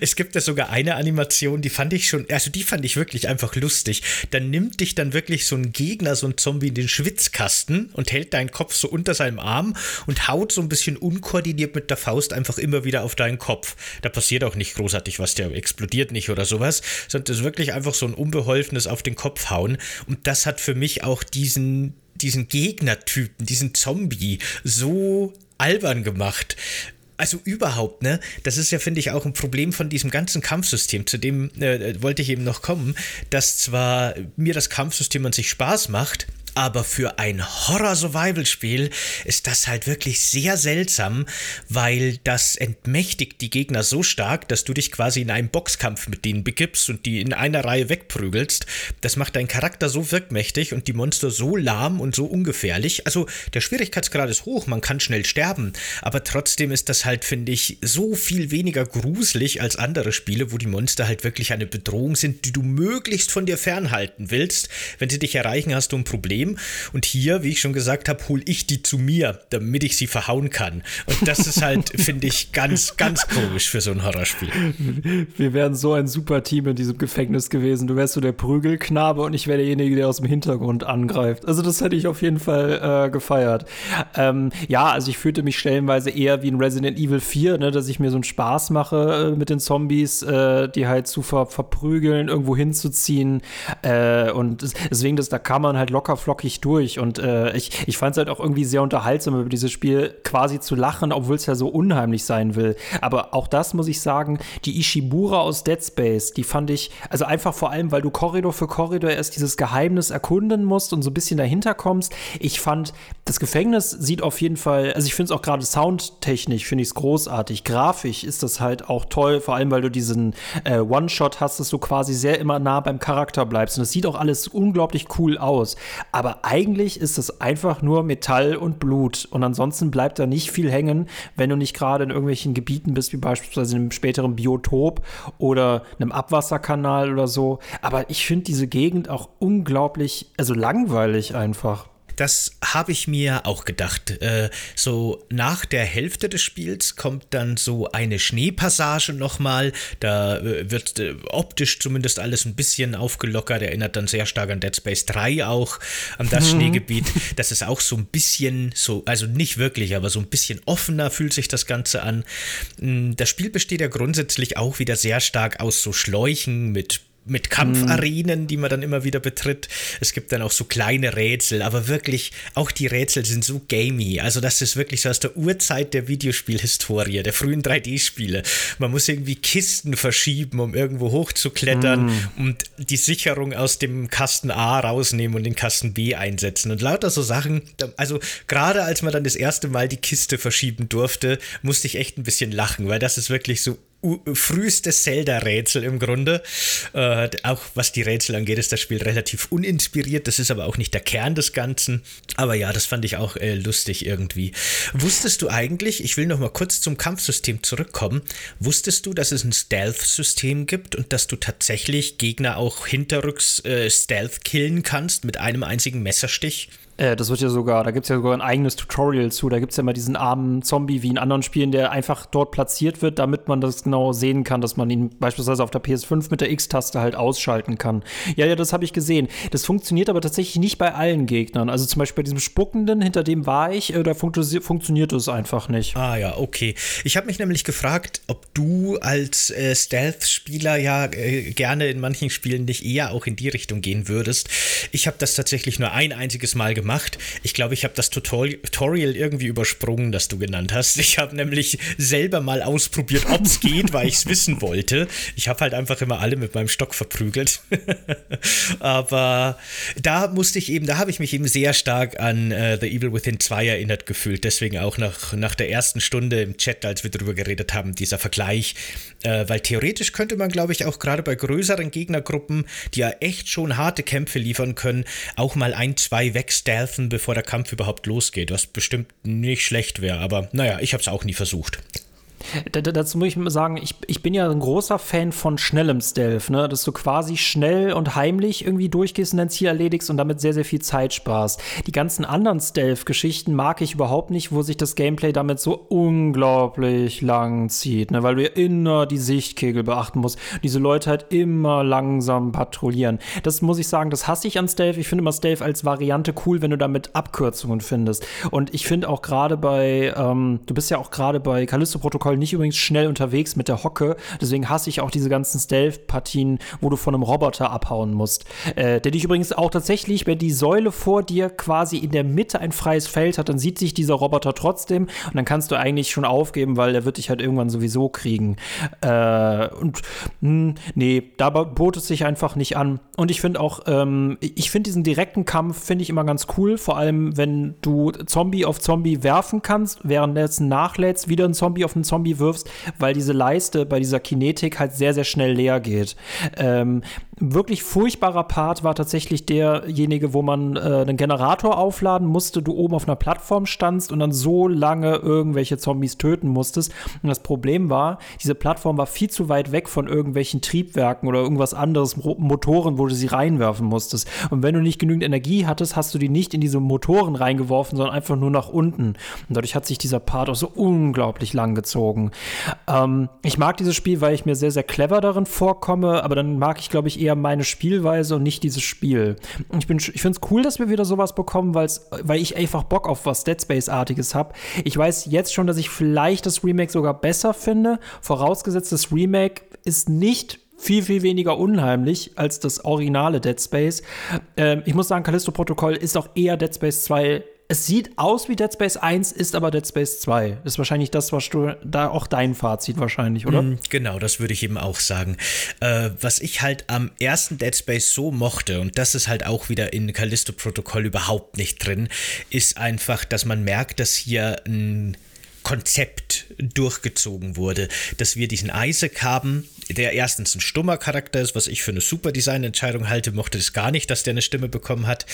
Es gibt ja sogar eine Animation, die fand ich schon, also die fand ich wirklich einfach lustig. Dann nimmt dich dann wirklich so ein Gegner, so ein Zombie in den Schwitzkasten und hält deinen Kopf so unter seinem Arm und haut so ein bisschen unkoordiniert mit der Faust einfach immer wieder auf deinen Kopf. Da passiert auch nicht großartig was, der explodiert nicht oder sowas, sondern das ist wirklich einfach so ein unbeholfenes auf den Kopf hauen. Und das hat für mich auch diesen, diesen Gegnertypen, diesen Zombie so albern gemacht also überhaupt, ne? Das ist ja, finde ich, auch ein Problem von diesem ganzen Kampfsystem. Zu dem äh, wollte ich eben noch kommen, dass zwar mir das Kampfsystem an sich Spaß macht, aber für ein Horror-Survival-Spiel ist das halt wirklich sehr seltsam, weil das entmächtigt die Gegner so stark, dass du dich quasi in einen Boxkampf mit denen begibst und die in einer Reihe wegprügelst. Das macht deinen Charakter so wirkmächtig und die Monster so lahm und so ungefährlich. Also der Schwierigkeitsgrad ist hoch, man kann schnell sterben, aber trotzdem ist das halt, finde ich, so viel weniger gruselig als andere Spiele, wo die Monster halt wirklich eine Bedrohung sind, die du möglichst von dir fernhalten willst. Wenn sie dich erreichen, hast du ein Problem Problem. Und hier, wie ich schon gesagt habe, hole ich die zu mir, damit ich sie verhauen kann. Und das ist halt, *laughs* finde ich, ganz, ganz komisch für so ein Horrorspiel. Wir wären so ein super Team in diesem Gefängnis gewesen. Du wärst so der Prügelknabe und ich wäre derjenige, der aus dem Hintergrund angreift. Also das hätte ich auf jeden Fall äh, gefeiert. Ähm, ja, also ich fühlte mich stellenweise eher wie in Resident Evil 4, ne, dass ich mir so einen Spaß mache äh, mit den Zombies, äh, die halt zu ver verprügeln, irgendwo hinzuziehen. Äh, und deswegen, das, da kann man halt locker flockig durch. Und äh, ich, ich fand es halt auch irgendwie sehr unterhaltsam, über dieses Spiel quasi zu lachen, obwohl es ja so unheimlich sein will. Aber auch das muss ich sagen, die Ishibura aus Dead Space, die fand ich, also einfach vor allem, weil du Korridor für Korridor erst dieses Geheimnis erkunden musst und so ein bisschen dahinter kommst. Ich fand, das Gefängnis sieht auf jeden Fall, also ich finde es auch gerade soundtechnisch, finde ich es großartig. Grafisch ist das halt auch toll, vor allem, weil du diesen äh, One-Shot hast, dass du quasi sehr immer nah beim Charakter bleibst. Und es sieht auch alles unglaublich cool aus. Aber eigentlich ist es einfach nur Metall und Blut. Und ansonsten bleibt da nicht viel hängen, wenn du nicht gerade in irgendwelchen Gebieten bist, wie beispielsweise in einem späteren Biotop oder einem Abwasserkanal oder so. Aber ich finde diese Gegend auch unglaublich, also langweilig einfach. Das habe ich mir auch gedacht. Äh, so nach der Hälfte des Spiels kommt dann so eine Schneepassage nochmal. Da äh, wird äh, optisch zumindest alles ein bisschen aufgelockert. Erinnert dann sehr stark an Dead Space 3 auch, an das mhm. Schneegebiet. Das ist auch so ein bisschen so, also nicht wirklich, aber so ein bisschen offener fühlt sich das Ganze an. Mm, das Spiel besteht ja grundsätzlich auch wieder sehr stark aus so Schläuchen mit mit Kampfarenen, die man dann immer wieder betritt. Es gibt dann auch so kleine Rätsel, aber wirklich, auch die Rätsel sind so gamey. Also das ist wirklich so aus der Urzeit der Videospielhistorie, der frühen 3D-Spiele. Man muss irgendwie Kisten verschieben, um irgendwo hochzuklettern mm. und die Sicherung aus dem Kasten A rausnehmen und den Kasten B einsetzen. Und lauter so Sachen, also gerade als man dann das erste Mal die Kiste verschieben durfte, musste ich echt ein bisschen lachen, weil das ist wirklich so früheste Zelda-Rätsel im Grunde. Äh, auch was die Rätsel angeht, ist das Spiel relativ uninspiriert. Das ist aber auch nicht der Kern des Ganzen. Aber ja, das fand ich auch äh, lustig irgendwie. Wusstest du eigentlich, ich will noch mal kurz zum Kampfsystem zurückkommen, wusstest du, dass es ein Stealth-System gibt und dass du tatsächlich Gegner auch hinterrücks äh, Stealth killen kannst mit einem einzigen Messerstich? Äh, das wird ja sogar, da gibt es ja sogar ein eigenes Tutorial zu. Da gibt es ja immer diesen armen Zombie wie in anderen Spielen, der einfach dort platziert wird, damit man das genau sehen kann, dass man ihn beispielsweise auf der PS5 mit der X-Taste halt ausschalten kann. Ja, ja, das habe ich gesehen. Das funktioniert aber tatsächlich nicht bei allen Gegnern. Also zum Beispiel bei diesem Spuckenden, hinter dem war ich, äh, da fun funktioniert es einfach nicht. Ah ja, okay. Ich habe mich nämlich gefragt, ob du als äh, Stealth-Spieler ja äh, gerne in manchen Spielen nicht eher auch in die Richtung gehen würdest. Ich habe das tatsächlich nur ein einziges Mal gemacht gemacht. Ich glaube, ich habe das Tutorial irgendwie übersprungen, das du genannt hast. Ich habe nämlich selber mal ausprobiert, ob es *laughs* geht, weil ich es wissen wollte. Ich habe halt einfach immer alle mit meinem Stock verprügelt. *laughs* Aber da musste ich eben, da habe ich mich eben sehr stark an äh, The Evil Within 2 erinnert gefühlt. Deswegen auch nach, nach der ersten Stunde im Chat, als wir darüber geredet haben, dieser Vergleich. Äh, weil theoretisch könnte man, glaube ich, auch gerade bei größeren Gegnergruppen, die ja echt schon harte Kämpfe liefern können, auch mal ein, zwei wegsteppen stealthen, bevor der Kampf überhaupt losgeht, was bestimmt nicht schlecht wäre. Aber naja, ich habe es auch nie versucht. Da, dazu muss ich sagen, ich, ich bin ja ein großer Fan von schnellem Stealth, ne? dass du quasi schnell und heimlich irgendwie durchgehst und dein Ziel erledigst und damit sehr, sehr viel Zeit sparst. Die ganzen anderen Stealth-Geschichten mag ich überhaupt nicht, wo sich das Gameplay damit so unglaublich lang zieht, ne? weil du ja immer die Sichtkegel beachten musst. Diese Leute halt immer langsam patrouillieren. Das muss ich sagen, das hasse ich an Stealth. Ich finde immer Stealth als Variante cool, wenn du damit Abkürzungen findest. Und ich finde auch gerade bei, ähm, du bist ja auch gerade bei Callisto-Protokoll Protokoll nicht übrigens schnell unterwegs mit der Hocke. Deswegen hasse ich auch diese ganzen Stealth-Partien, wo du von einem Roboter abhauen musst. Äh, der dich übrigens auch tatsächlich, wenn die Säule vor dir quasi in der Mitte ein freies Feld hat, dann sieht sich dieser Roboter trotzdem und dann kannst du eigentlich schon aufgeben, weil der wird dich halt irgendwann sowieso kriegen. Äh, und mh, hm, nee, da bot es sich einfach nicht an. Und ich finde auch, ähm, ich finde diesen direkten Kampf, finde ich immer ganz cool, vor allem wenn du Zombie auf Zombie werfen kannst, währenddessen nachlädst, wieder ein Zombie auf einen Zombie Zombie wirfst, weil diese Leiste bei dieser Kinetik halt sehr, sehr schnell leer geht. Ähm, wirklich furchtbarer Part war tatsächlich derjenige, wo man äh, einen Generator aufladen musste, du oben auf einer Plattform standst und dann so lange irgendwelche Zombies töten musstest. Und das Problem war, diese Plattform war viel zu weit weg von irgendwelchen Triebwerken oder irgendwas anderes, Motoren, wo du sie reinwerfen musstest. Und wenn du nicht genügend Energie hattest, hast du die nicht in diese Motoren reingeworfen, sondern einfach nur nach unten. Und dadurch hat sich dieser Part auch so unglaublich lang gezogen. Ähm, ich mag dieses Spiel, weil ich mir sehr, sehr clever darin vorkomme, aber dann mag ich, glaube ich, eher eher meine Spielweise und nicht dieses Spiel. Ich, ich finde es cool, dass wir wieder sowas bekommen, weil's, weil ich einfach Bock auf was Dead Space-artiges habe. Ich weiß jetzt schon, dass ich vielleicht das Remake sogar besser finde, vorausgesetzt das Remake ist nicht viel, viel weniger unheimlich als das originale Dead Space. Ähm, ich muss sagen, Callisto Protokoll ist auch eher Dead Space 2 es sieht aus wie Dead Space 1, ist aber Dead Space 2. Das ist wahrscheinlich das, was du da auch dein Fazit wahrscheinlich, oder? Mm, genau, das würde ich eben auch sagen. Äh, was ich halt am ersten Dead Space so mochte, und das ist halt auch wieder in Callisto-Protokoll überhaupt nicht drin, ist einfach, dass man merkt, dass hier ein Konzept durchgezogen wurde, dass wir diesen Isaac haben, der erstens ein stummer Charakter ist, was ich für eine super Designentscheidung halte, mochte es gar nicht, dass der eine Stimme bekommen hat.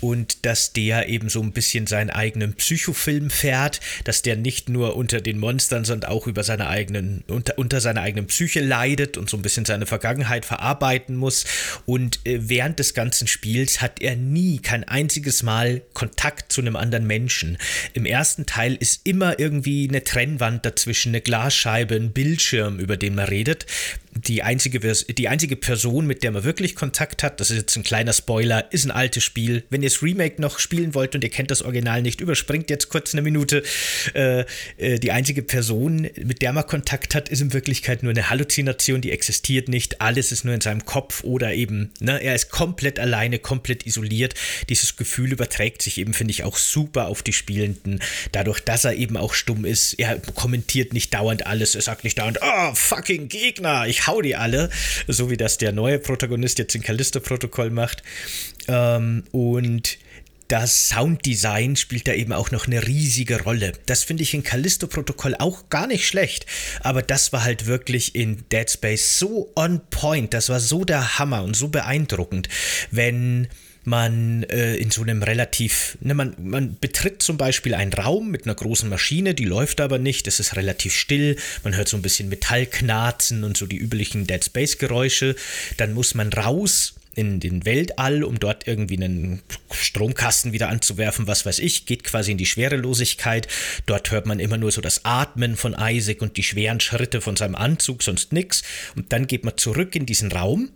Und dass der eben so ein bisschen seinen eigenen Psychofilm fährt, dass der nicht nur unter den Monstern, sondern auch über seine eigenen, unter, unter seiner eigenen Psyche leidet und so ein bisschen seine Vergangenheit verarbeiten muss. Und äh, während des ganzen Spiels hat er nie, kein einziges Mal Kontakt zu einem anderen Menschen. Im ersten Teil ist immer irgendwie eine Trennwand dazwischen, eine Glasscheibe, ein Bildschirm, über den man redet die einzige, die einzige Person, mit der man wirklich Kontakt hat, das ist jetzt ein kleiner Spoiler, ist ein altes Spiel. Wenn ihr das Remake noch spielen wollt und ihr kennt das Original nicht, überspringt jetzt kurz eine Minute. Äh, äh, die einzige Person, mit der man Kontakt hat, ist in Wirklichkeit nur eine Halluzination, die existiert nicht. Alles ist nur in seinem Kopf oder eben, ne, er ist komplett alleine, komplett isoliert. Dieses Gefühl überträgt sich eben, finde ich, auch super auf die Spielenden. Dadurch, dass er eben auch stumm ist, er kommentiert nicht dauernd alles, er sagt nicht dauernd, oh, fucking Gegner, ich hau die alle, so wie das der neue Protagonist jetzt in Callisto-Protokoll macht. Ähm, und das Sounddesign spielt da eben auch noch eine riesige Rolle. Das finde ich in Callisto-Protokoll auch gar nicht schlecht, aber das war halt wirklich in Dead Space so on point, das war so der Hammer und so beeindruckend, wenn man äh, in so einem relativ, ne, man, man betritt zum Beispiel einen Raum mit einer großen Maschine, die läuft aber nicht, es ist relativ still, man hört so ein bisschen Metallknarzen und so die üblichen Dead Space Geräusche, dann muss man raus in den Weltall, um dort irgendwie einen Stromkasten wieder anzuwerfen, was weiß ich, geht quasi in die Schwerelosigkeit. Dort hört man immer nur so das Atmen von Isaac und die schweren Schritte von seinem Anzug, sonst nichts. Und dann geht man zurück in diesen Raum,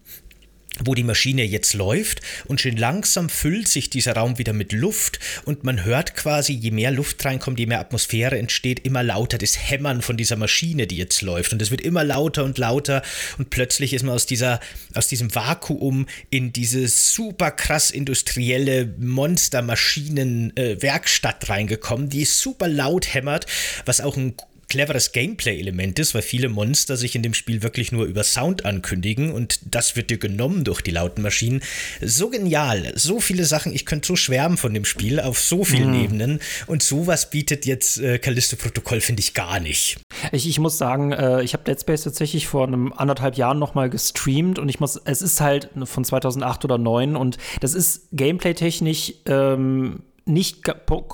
wo die Maschine jetzt läuft und schön langsam füllt sich dieser Raum wieder mit Luft und man hört quasi, je mehr Luft reinkommt, je mehr Atmosphäre entsteht, immer lauter das Hämmern von dieser Maschine, die jetzt läuft. Und es wird immer lauter und lauter und plötzlich ist man aus dieser aus diesem Vakuum in diese super krass industrielle Monstermaschinen äh, reingekommen, die super laut hämmert, was auch ein cleveres Gameplay-Element ist, weil viele Monster sich in dem Spiel wirklich nur über Sound ankündigen und das wird dir genommen durch die lauten Maschinen. So genial, so viele Sachen, ich könnte so schwärmen von dem Spiel auf so vielen mhm. Ebenen und sowas bietet jetzt äh, Callisto-Protokoll, finde ich gar nicht. Ich, ich muss sagen, äh, ich habe Dead Space tatsächlich vor einem anderthalb Jahren nochmal gestreamt und ich muss, es ist halt von 2008 oder 2009 und das ist gameplay-technisch ähm, nicht,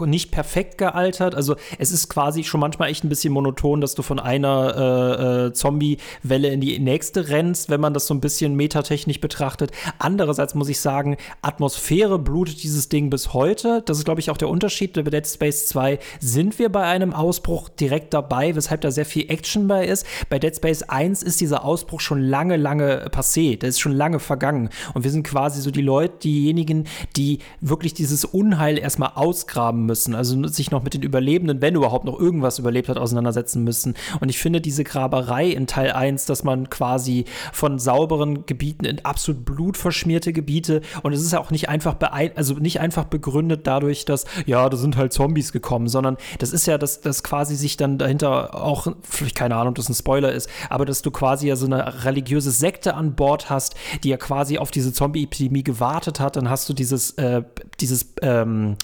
nicht perfekt gealtert. Also es ist quasi schon manchmal echt ein bisschen monoton, dass du von einer äh, äh, Zombie-Welle in die nächste rennst, wenn man das so ein bisschen metatechnisch betrachtet. Andererseits muss ich sagen, Atmosphäre blutet dieses Ding bis heute. Das ist, glaube ich, auch der Unterschied. Bei Dead Space 2 sind wir bei einem Ausbruch direkt dabei, weshalb da sehr viel Action bei ist. Bei Dead Space 1 ist dieser Ausbruch schon lange, lange passé. Der ist schon lange vergangen. Und wir sind quasi so die Leute, diejenigen, die wirklich dieses Unheil erstmal erstmal ausgraben müssen, also sich noch mit den Überlebenden, wenn überhaupt noch irgendwas überlebt hat, auseinandersetzen müssen. Und ich finde diese Graberei in Teil 1, dass man quasi von sauberen Gebieten in absolut blutverschmierte Gebiete und es ist auch nicht einfach also nicht einfach begründet dadurch, dass ja, da sind halt Zombies gekommen, sondern das ist ja, dass das quasi sich dann dahinter auch, vielleicht keine Ahnung, ob das ein Spoiler ist, aber dass du quasi ja so eine religiöse Sekte an Bord hast, die ja quasi auf diese Zombie-Epidemie gewartet hat, dann hast du dieses, äh, dieses ähm,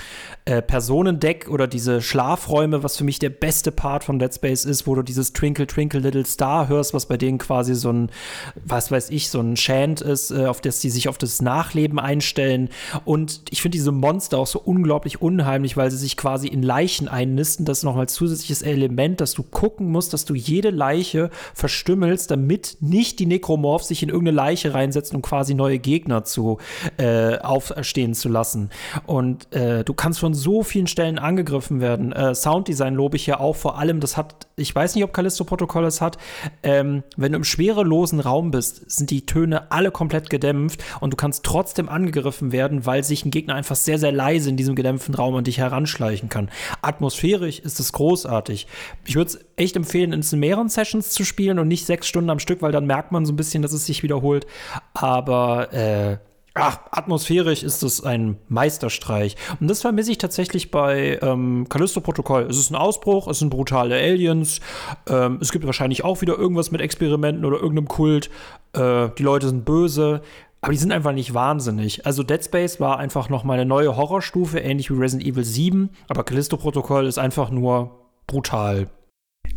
äh, Personendeck oder diese Schlafräume, was für mich der beste Part von Dead Space ist, wo du dieses Twinkle Twinkle Little Star hörst, was bei denen quasi so ein, was weiß ich, so ein Chant ist, äh, auf das sie sich auf das Nachleben einstellen. Und ich finde diese Monster auch so unglaublich unheimlich, weil sie sich quasi in Leichen einnisten. Das ist nochmal zusätzliches Element, dass du gucken musst, dass du jede Leiche verstümmelst, damit nicht die Necromorph sich in irgendeine Leiche reinsetzen, um quasi neue Gegner zu äh, auferstehen zu lassen. Und äh, du kannst von so vielen Stellen angegriffen werden. Äh, Sounddesign lobe ich ja auch vor allem. Das hat, ich weiß nicht, ob Callisto-Protokoll es hat. Ähm, wenn du im schwerelosen Raum bist, sind die Töne alle komplett gedämpft und du kannst trotzdem angegriffen werden, weil sich ein Gegner einfach sehr, sehr leise in diesem gedämpften Raum an dich heranschleichen kann. Atmosphärisch ist es großartig. Ich würde es echt empfehlen, in mehreren Sessions zu spielen und nicht sechs Stunden am Stück, weil dann merkt man so ein bisschen, dass es sich wiederholt. Aber äh, Ach, atmosphärisch ist es ein Meisterstreich. Und das vermisse ich tatsächlich bei ähm, Callisto-Protokoll. Es ist ein Ausbruch, es sind brutale Aliens. Ähm, es gibt wahrscheinlich auch wieder irgendwas mit Experimenten oder irgendeinem Kult. Äh, die Leute sind böse. Aber die sind einfach nicht wahnsinnig. Also Dead Space war einfach noch mal eine neue Horrorstufe, ähnlich wie Resident Evil 7. Aber Callisto-Protokoll ist einfach nur brutal.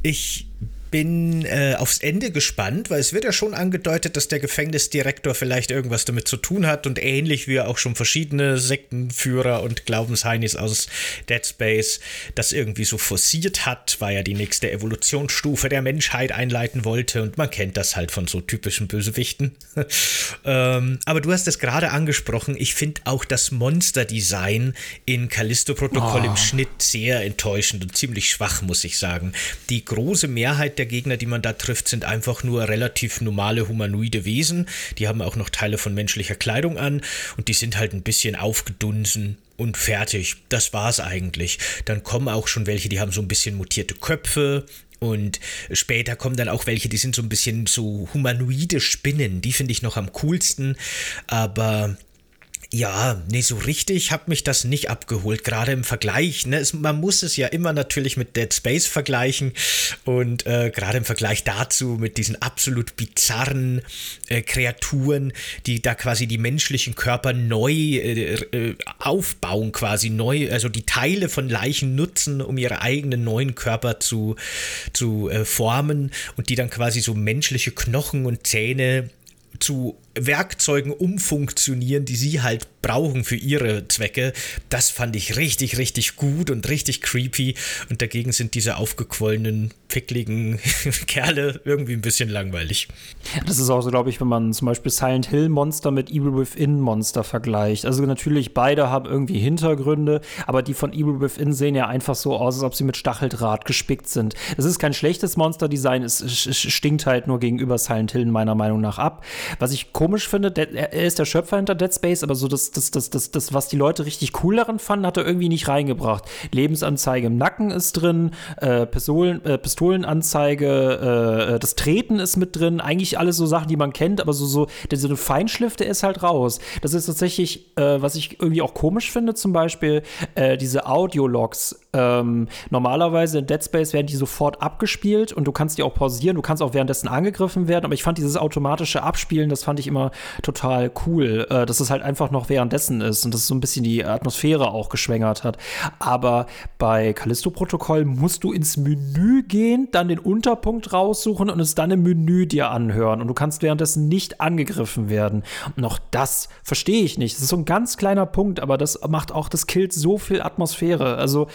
Ich bin äh, aufs Ende gespannt, weil es wird ja schon angedeutet, dass der Gefängnisdirektor vielleicht irgendwas damit zu tun hat und ähnlich wie auch schon verschiedene Sektenführer und Glaubensheinis aus Dead Space das irgendwie so forciert hat, weil er die nächste Evolutionsstufe der Menschheit einleiten wollte und man kennt das halt von so typischen Bösewichten. *laughs* ähm, aber du hast es gerade angesprochen, ich finde auch das Monsterdesign in Callisto-Protokoll oh. im Schnitt sehr enttäuschend und ziemlich schwach, muss ich sagen. Die große Mehrheit Mehrheit der Gegner, die man da trifft, sind einfach nur relativ normale humanoide Wesen. Die haben auch noch Teile von menschlicher Kleidung an und die sind halt ein bisschen aufgedunsen und fertig. Das war's eigentlich. Dann kommen auch schon welche, die haben so ein bisschen mutierte Köpfe, und später kommen dann auch welche, die sind so ein bisschen so humanoide Spinnen. Die finde ich noch am coolsten. Aber ja, nee, so richtig hat mich das nicht abgeholt, gerade im Vergleich. Ne? Es, man muss es ja immer natürlich mit Dead Space vergleichen und äh, gerade im Vergleich dazu mit diesen absolut bizarren äh, Kreaturen, die da quasi die menschlichen Körper neu äh, äh aufbauen, quasi neu, also die Teile von Leichen nutzen, um ihre eigenen neuen Körper zu, zu äh, formen und die dann quasi so menschliche Knochen und Zähne zu Werkzeugen umfunktionieren, die sie halt brauchen für ihre Zwecke. Das fand ich richtig, richtig gut und richtig creepy. Und dagegen sind diese aufgequollenen, pickligen *laughs* Kerle irgendwie ein bisschen langweilig. Das ist auch so, glaube ich, wenn man zum Beispiel Silent Hill Monster mit Evil Within Monster vergleicht. Also natürlich, beide haben irgendwie Hintergründe, aber die von Evil Within sehen ja einfach so aus, als ob sie mit Stacheldraht gespickt sind. Es ist kein schlechtes Monsterdesign, es stinkt halt nur gegenüber Silent Hill meiner Meinung nach ab. Was ich komisch finde, er ist der Schöpfer hinter Dead Space, aber so das, das, das, das, das, was die Leute richtig cool daran fanden, hat er irgendwie nicht reingebracht. Lebensanzeige im Nacken ist drin, äh, Pistolen, äh, Pistolenanzeige, äh, das Treten ist mit drin, eigentlich alles so Sachen, die man kennt, aber so, so der, Feinschliff, der ist halt raus. Das ist tatsächlich, äh, was ich irgendwie auch komisch finde, zum Beispiel äh, diese Audiologs. Ähm, normalerweise in Dead Space werden die sofort abgespielt und du kannst die auch pausieren, du kannst auch währenddessen angegriffen werden, aber ich fand dieses automatische Abspielen, das fand ich immer total cool, äh, dass es halt einfach noch währenddessen ist und dass es so ein bisschen die Atmosphäre auch geschwängert hat. Aber bei Callisto-Protokoll musst du ins Menü gehen, dann den Unterpunkt raussuchen und es dann im Menü dir anhören. Und du kannst währenddessen nicht angegriffen werden. Und auch das verstehe ich nicht. Das ist so ein ganz kleiner Punkt, aber das macht auch, das killt so viel Atmosphäre. Also,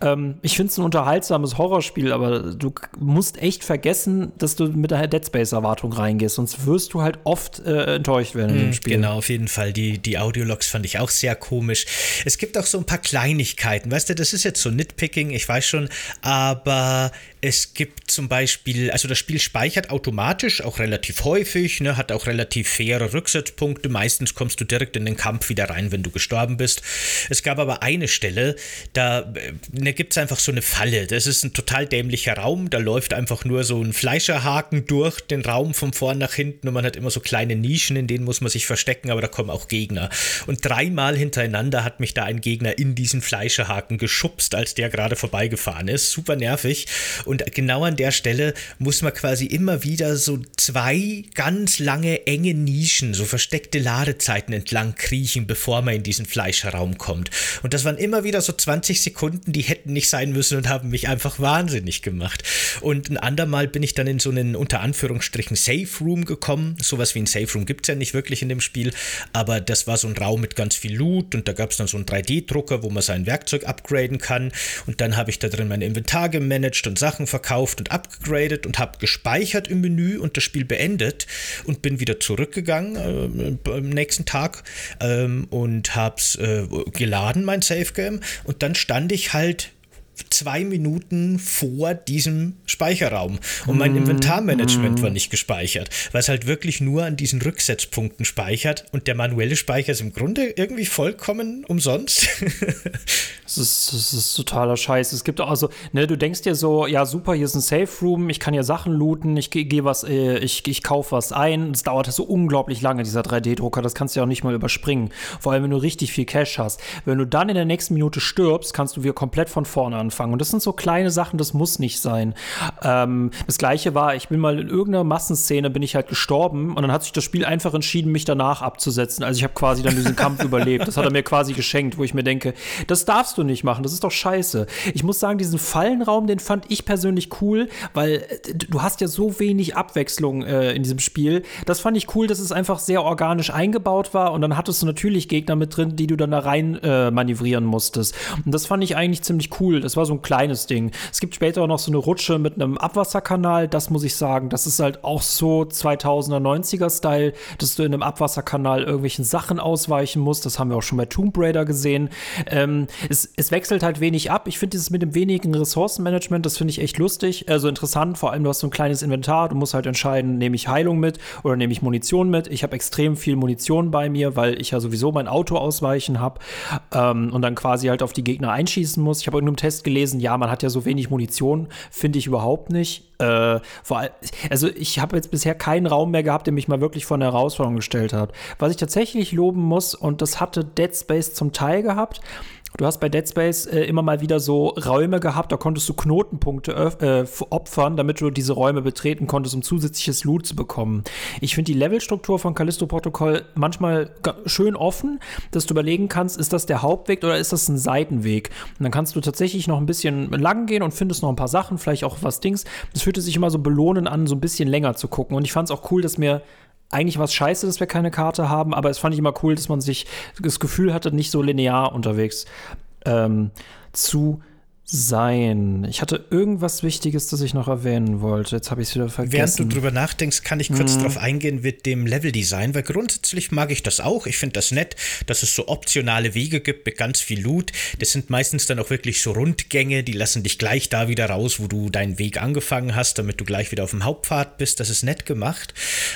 ähm, ich finde es ein unterhaltsames Horrorspiel, aber du musst echt vergessen, dass du mit der Dead Space-Erwartung reingehst. Sonst wirst du halt oft äh, äh, enttäuscht werden in dem mhm, Spiel. Genau, auf jeden Fall. Die, die Audiologs fand ich auch sehr komisch. Es gibt auch so ein paar Kleinigkeiten, weißt du, das ist jetzt so Nitpicking, ich weiß schon, aber es gibt zum Beispiel, also das Spiel speichert automatisch, auch relativ häufig, ne, hat auch relativ faire Rücksetzpunkte. Meistens kommst du direkt in den Kampf wieder rein, wenn du gestorben bist. Es gab aber eine Stelle, da ne, gibt es einfach so eine Falle. Das ist ein total dämlicher Raum, da läuft einfach nur so ein Fleischerhaken durch den Raum von vorn nach hinten und man hat immer so kleine Nischen, in denen muss man sich verstecken, aber da kommen auch Gegner. Und dreimal hintereinander hat mich da ein Gegner in diesen Fleischerhaken geschubst, als der gerade vorbeigefahren ist. Super nervig. Und genau an der Stelle muss man quasi immer wieder so zwei ganz lange, enge Nischen, so versteckte Ladezeiten entlang kriechen, bevor man in diesen Fleischerraum kommt. Und das waren immer wieder so 20 Sekunden, die hätten nicht sein müssen und haben mich einfach wahnsinnig gemacht. Und ein andermal bin ich dann in so einen unter Anführungsstrichen Safe Room gekommen. Sowas wie ein Safe Room gibt es ja nicht wirklich in dem Spiel, aber das war so ein Raum mit ganz viel Loot und da gab es dann so einen 3D-Drucker, wo man sein Werkzeug upgraden kann. Und dann habe ich da drin mein Inventar gemanagt und Sachen verkauft und upgradet und habe gespeichert im Menü und das Spiel beendet und bin wieder zurückgegangen äh, am nächsten Tag ähm, und habe es äh, geladen, mein Safe Game. Und dann stand ich halt zwei Minuten vor diesem Speicherraum. Und mein mhm. Inventarmanagement war nicht gespeichert, weil es halt wirklich nur an diesen Rücksetzpunkten speichert und der manuelle Speicher ist im Grunde irgendwie vollkommen umsonst. *laughs* das, ist, das ist totaler Scheiß. Es gibt auch, also, ne, du denkst dir so, ja super, hier ist ein Safe Room, ich kann hier Sachen looten, ich gehe was, äh, ich, ich kaufe was ein. Es dauert so unglaublich lange, dieser 3D-Drucker, das kannst du ja auch nicht mal überspringen. Vor allem, wenn du richtig viel Cash hast. Wenn du dann in der nächsten Minute stirbst, kannst du wieder komplett von vorne anfangen anfangen. Und das sind so kleine Sachen, das muss nicht sein. Ähm, das gleiche war, ich bin mal in irgendeiner Massenszene, bin ich halt gestorben und dann hat sich das Spiel einfach entschieden, mich danach abzusetzen. Also ich habe quasi dann diesen Kampf *laughs* überlebt. Das hat er mir quasi geschenkt, wo ich mir denke, das darfst du nicht machen, das ist doch scheiße. Ich muss sagen, diesen Fallenraum, den fand ich persönlich cool, weil äh, du hast ja so wenig Abwechslung äh, in diesem Spiel. Das fand ich cool, dass es einfach sehr organisch eingebaut war und dann hattest du natürlich Gegner mit drin, die du dann da rein äh, manövrieren musstest. Und das fand ich eigentlich ziemlich cool. Das war so ein ein kleines Ding. Es gibt später auch noch so eine Rutsche mit einem Abwasserkanal. Das muss ich sagen, das ist halt auch so 2000er, 90er Style, dass du in einem Abwasserkanal irgendwelchen Sachen ausweichen musst. Das haben wir auch schon bei Tomb Raider gesehen. Ähm, es, es wechselt halt wenig ab. Ich finde dieses mit dem wenigen Ressourcenmanagement, das finde ich echt lustig, also interessant. Vor allem, du hast so ein kleines Inventar. Du musst halt entscheiden, nehme ich Heilung mit oder nehme ich Munition mit. Ich habe extrem viel Munition bei mir, weil ich ja sowieso mein Auto ausweichen habe ähm, und dann quasi halt auf die Gegner einschießen muss. Ich habe in einem Test gelesen, ja, man hat ja so wenig Munition. Finde ich überhaupt nicht. Äh, vor allem, also ich habe jetzt bisher keinen Raum mehr gehabt, der mich mal wirklich vor eine Herausforderung gestellt hat. Was ich tatsächlich loben muss, und das hatte Dead Space zum Teil gehabt, Du hast bei Dead Space äh, immer mal wieder so Räume gehabt, da konntest du Knotenpunkte äh, opfern, damit du diese Räume betreten konntest, um zusätzliches Loot zu bekommen. Ich finde die Levelstruktur von Callisto Protokoll manchmal schön offen, dass du überlegen kannst, ist das der Hauptweg oder ist das ein Seitenweg? Und dann kannst du tatsächlich noch ein bisschen lang gehen und findest noch ein paar Sachen, vielleicht auch was Dings. Das fühlte sich immer so belohnen an, so ein bisschen länger zu gucken. Und ich fand es auch cool, dass mir eigentlich war es scheiße, dass wir keine Karte haben, aber es fand ich immer cool, dass man sich das Gefühl hatte, nicht so linear unterwegs ähm, zu sein. Ich hatte irgendwas Wichtiges, das ich noch erwähnen wollte. Jetzt habe ich es wieder vergessen. Während du drüber nachdenkst, kann ich kurz mhm. darauf eingehen mit dem Leveldesign, weil grundsätzlich mag ich das auch. Ich finde das nett, dass es so optionale Wege gibt mit ganz viel Loot. Das sind meistens dann auch wirklich so Rundgänge, die lassen dich gleich da wieder raus, wo du deinen Weg angefangen hast, damit du gleich wieder auf dem Hauptpfad bist. Das ist nett gemacht.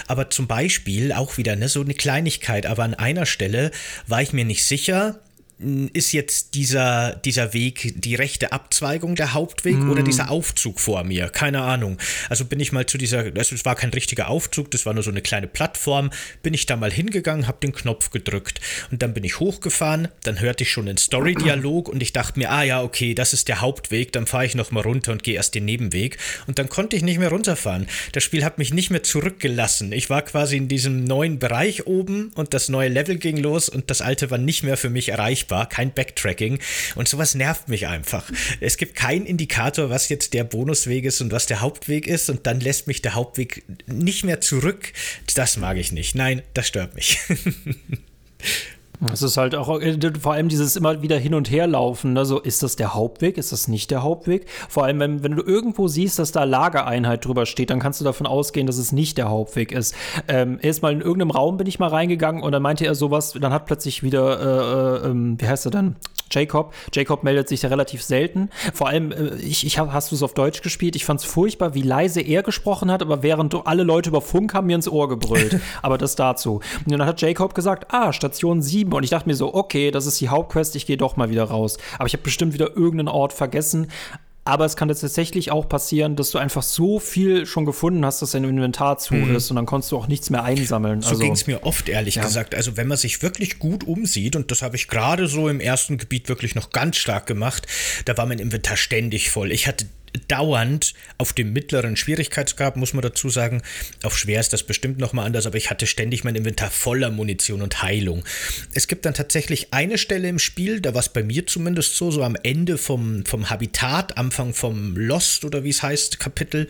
Aber zum Beispiel auch wieder ne, so eine Kleinigkeit, aber an einer Stelle war ich mir nicht sicher, ist jetzt dieser, dieser Weg die rechte Abzweigung der Hauptweg mm. oder dieser Aufzug vor mir? Keine Ahnung. Also bin ich mal zu dieser, also es war kein richtiger Aufzug, das war nur so eine kleine Plattform, bin ich da mal hingegangen, habe den Knopf gedrückt und dann bin ich hochgefahren, dann hörte ich schon den Story-Dialog und ich dachte mir, ah ja, okay, das ist der Hauptweg, dann fahre ich nochmal runter und gehe erst den Nebenweg und dann konnte ich nicht mehr runterfahren. Das Spiel hat mich nicht mehr zurückgelassen. Ich war quasi in diesem neuen Bereich oben und das neue Level ging los und das alte war nicht mehr für mich erreichbar erreichbar, kein Backtracking und sowas nervt mich einfach. Es gibt keinen Indikator, was jetzt der Bonusweg ist und was der Hauptweg ist und dann lässt mich der Hauptweg nicht mehr zurück. Das mag ich nicht. Nein, das stört mich. *laughs* Es ist halt auch äh, vor allem dieses immer wieder hin und her laufen. Ne? So, ist das der Hauptweg? Ist das nicht der Hauptweg? Vor allem, wenn, wenn du irgendwo siehst, dass da Lagereinheit drüber steht, dann kannst du davon ausgehen, dass es nicht der Hauptweg ist. Ähm, erstmal in irgendeinem Raum bin ich mal reingegangen und dann meinte er sowas, dann hat plötzlich wieder, äh, äh, ähm, wie heißt er denn? Jacob. Jacob meldet sich ja relativ selten. Vor allem, äh, ich, ich hab, hast du es auf Deutsch gespielt? Ich fand es furchtbar, wie leise er gesprochen hat, aber während alle Leute über Funk haben mir ins Ohr gebrüllt. *laughs* aber das dazu. Und dann hat Jacob gesagt, ah, Station 7. Und ich dachte mir so, okay, das ist die Hauptquest, ich gehe doch mal wieder raus. Aber ich habe bestimmt wieder irgendeinen Ort vergessen. Aber es kann jetzt tatsächlich auch passieren, dass du einfach so viel schon gefunden hast, dass dein Inventar zu mhm. ist und dann konntest du auch nichts mehr einsammeln. So also, ging es mir oft, ehrlich ja. gesagt. Also wenn man sich wirklich gut umsieht, und das habe ich gerade so im ersten Gebiet wirklich noch ganz stark gemacht, da war mein Inventar ständig voll. Ich hatte dauernd auf dem mittleren Schwierigkeitsgrad, muss man dazu sagen. Auf schwer ist das bestimmt nochmal anders, aber ich hatte ständig mein Inventar voller Munition und Heilung. Es gibt dann tatsächlich eine Stelle im Spiel, da war es bei mir zumindest so, so am Ende vom, vom Habitat, Anfang vom Lost oder wie es heißt, Kapitel.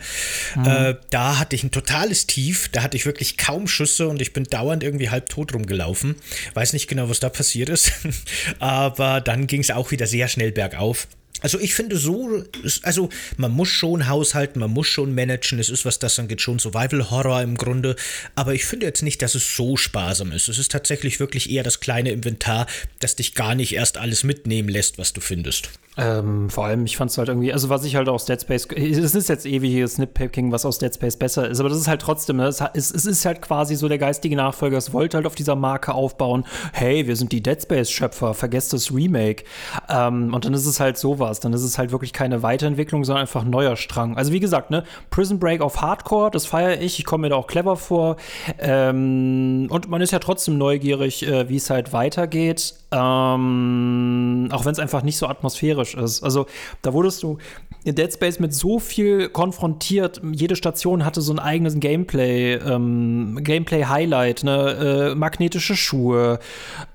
Mhm. Äh, da hatte ich ein totales Tief, da hatte ich wirklich kaum Schüsse und ich bin dauernd irgendwie halb tot rumgelaufen. Weiß nicht genau, was da passiert ist, *laughs* aber dann ging es auch wieder sehr schnell bergauf. Also ich finde so, also man muss schon haushalten, man muss schon managen, es ist was das angeht schon Survival Horror im Grunde, aber ich finde jetzt nicht, dass es so sparsam ist. Es ist tatsächlich wirklich eher das kleine Inventar, das dich gar nicht erst alles mitnehmen lässt, was du findest. Ähm, vor allem, ich fand es halt irgendwie, also was ich halt aus Dead Space, es ist jetzt ewiges Nitpicking, was aus Dead Space besser ist, aber das ist halt trotzdem, ne, es, es, ist halt quasi so der geistige Nachfolger, es wollte halt auf dieser Marke aufbauen, hey, wir sind die Dead Space-Schöpfer, vergesst das Remake. Ähm, und dann ist es halt sowas, dann ist es halt wirklich keine Weiterentwicklung, sondern einfach ein neuer Strang. Also wie gesagt, ne, Prison Break auf Hardcore, das feiere ich, ich komme mir da auch clever vor. Ähm, und man ist ja trotzdem neugierig, äh, wie es halt weitergeht. Ähm, auch wenn es einfach nicht so atmosphärisch ist. Also da wurdest du in Dead Space mit so viel konfrontiert. Jede Station hatte so ein eigenes Gameplay, ähm, Gameplay-Highlight, ne? Äh, magnetische Schuhe.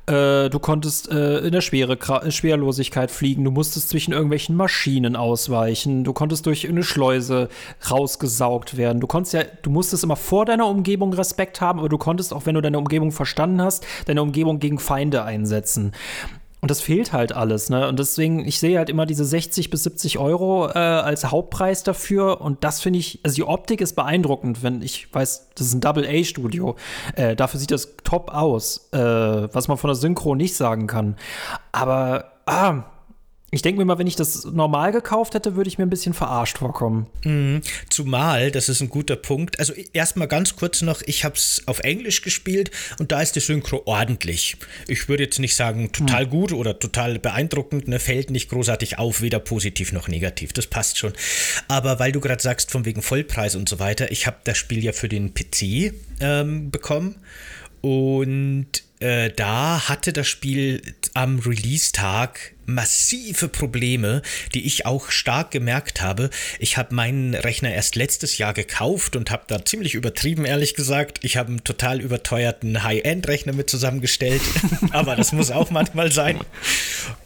Äh, du konntest äh, in der Schwere Schwerlosigkeit fliegen. Du musstest zwischen irgendwelchen Maschinen ausweichen. Du konntest durch eine Schleuse rausgesaugt werden. Du konntest ja, du musstest immer vor deiner Umgebung Respekt haben, aber du konntest auch, wenn du deine Umgebung verstanden hast, deine Umgebung gegen Feinde einsetzen. Und das fehlt halt alles, ne? Und deswegen, ich sehe halt immer diese 60 bis 70 Euro äh, als Hauptpreis dafür. Und das finde ich, also die Optik ist beeindruckend, wenn ich weiß, das ist ein Double-A-Studio. Äh, dafür sieht das top aus, äh, was man von der Synchro nicht sagen kann. Aber, ah, ich denke mir mal, wenn ich das normal gekauft hätte, würde ich mir ein bisschen verarscht vorkommen. Mhm. Zumal, das ist ein guter Punkt. Also erstmal ganz kurz noch, ich habe es auf Englisch gespielt und da ist die Synchro ordentlich. Ich würde jetzt nicht sagen total mhm. gut oder total beeindruckend, ne, fällt nicht großartig auf, weder positiv noch negativ. Das passt schon. Aber weil du gerade sagst, von wegen Vollpreis und so weiter, ich habe das Spiel ja für den PC ähm, bekommen und äh, da hatte das Spiel am Release-Tag massive Probleme, die ich auch stark gemerkt habe. Ich habe meinen Rechner erst letztes Jahr gekauft und habe da ziemlich übertrieben, ehrlich gesagt. Ich habe einen total überteuerten High-End-Rechner mit zusammengestellt, *laughs* aber das muss auch manchmal sein.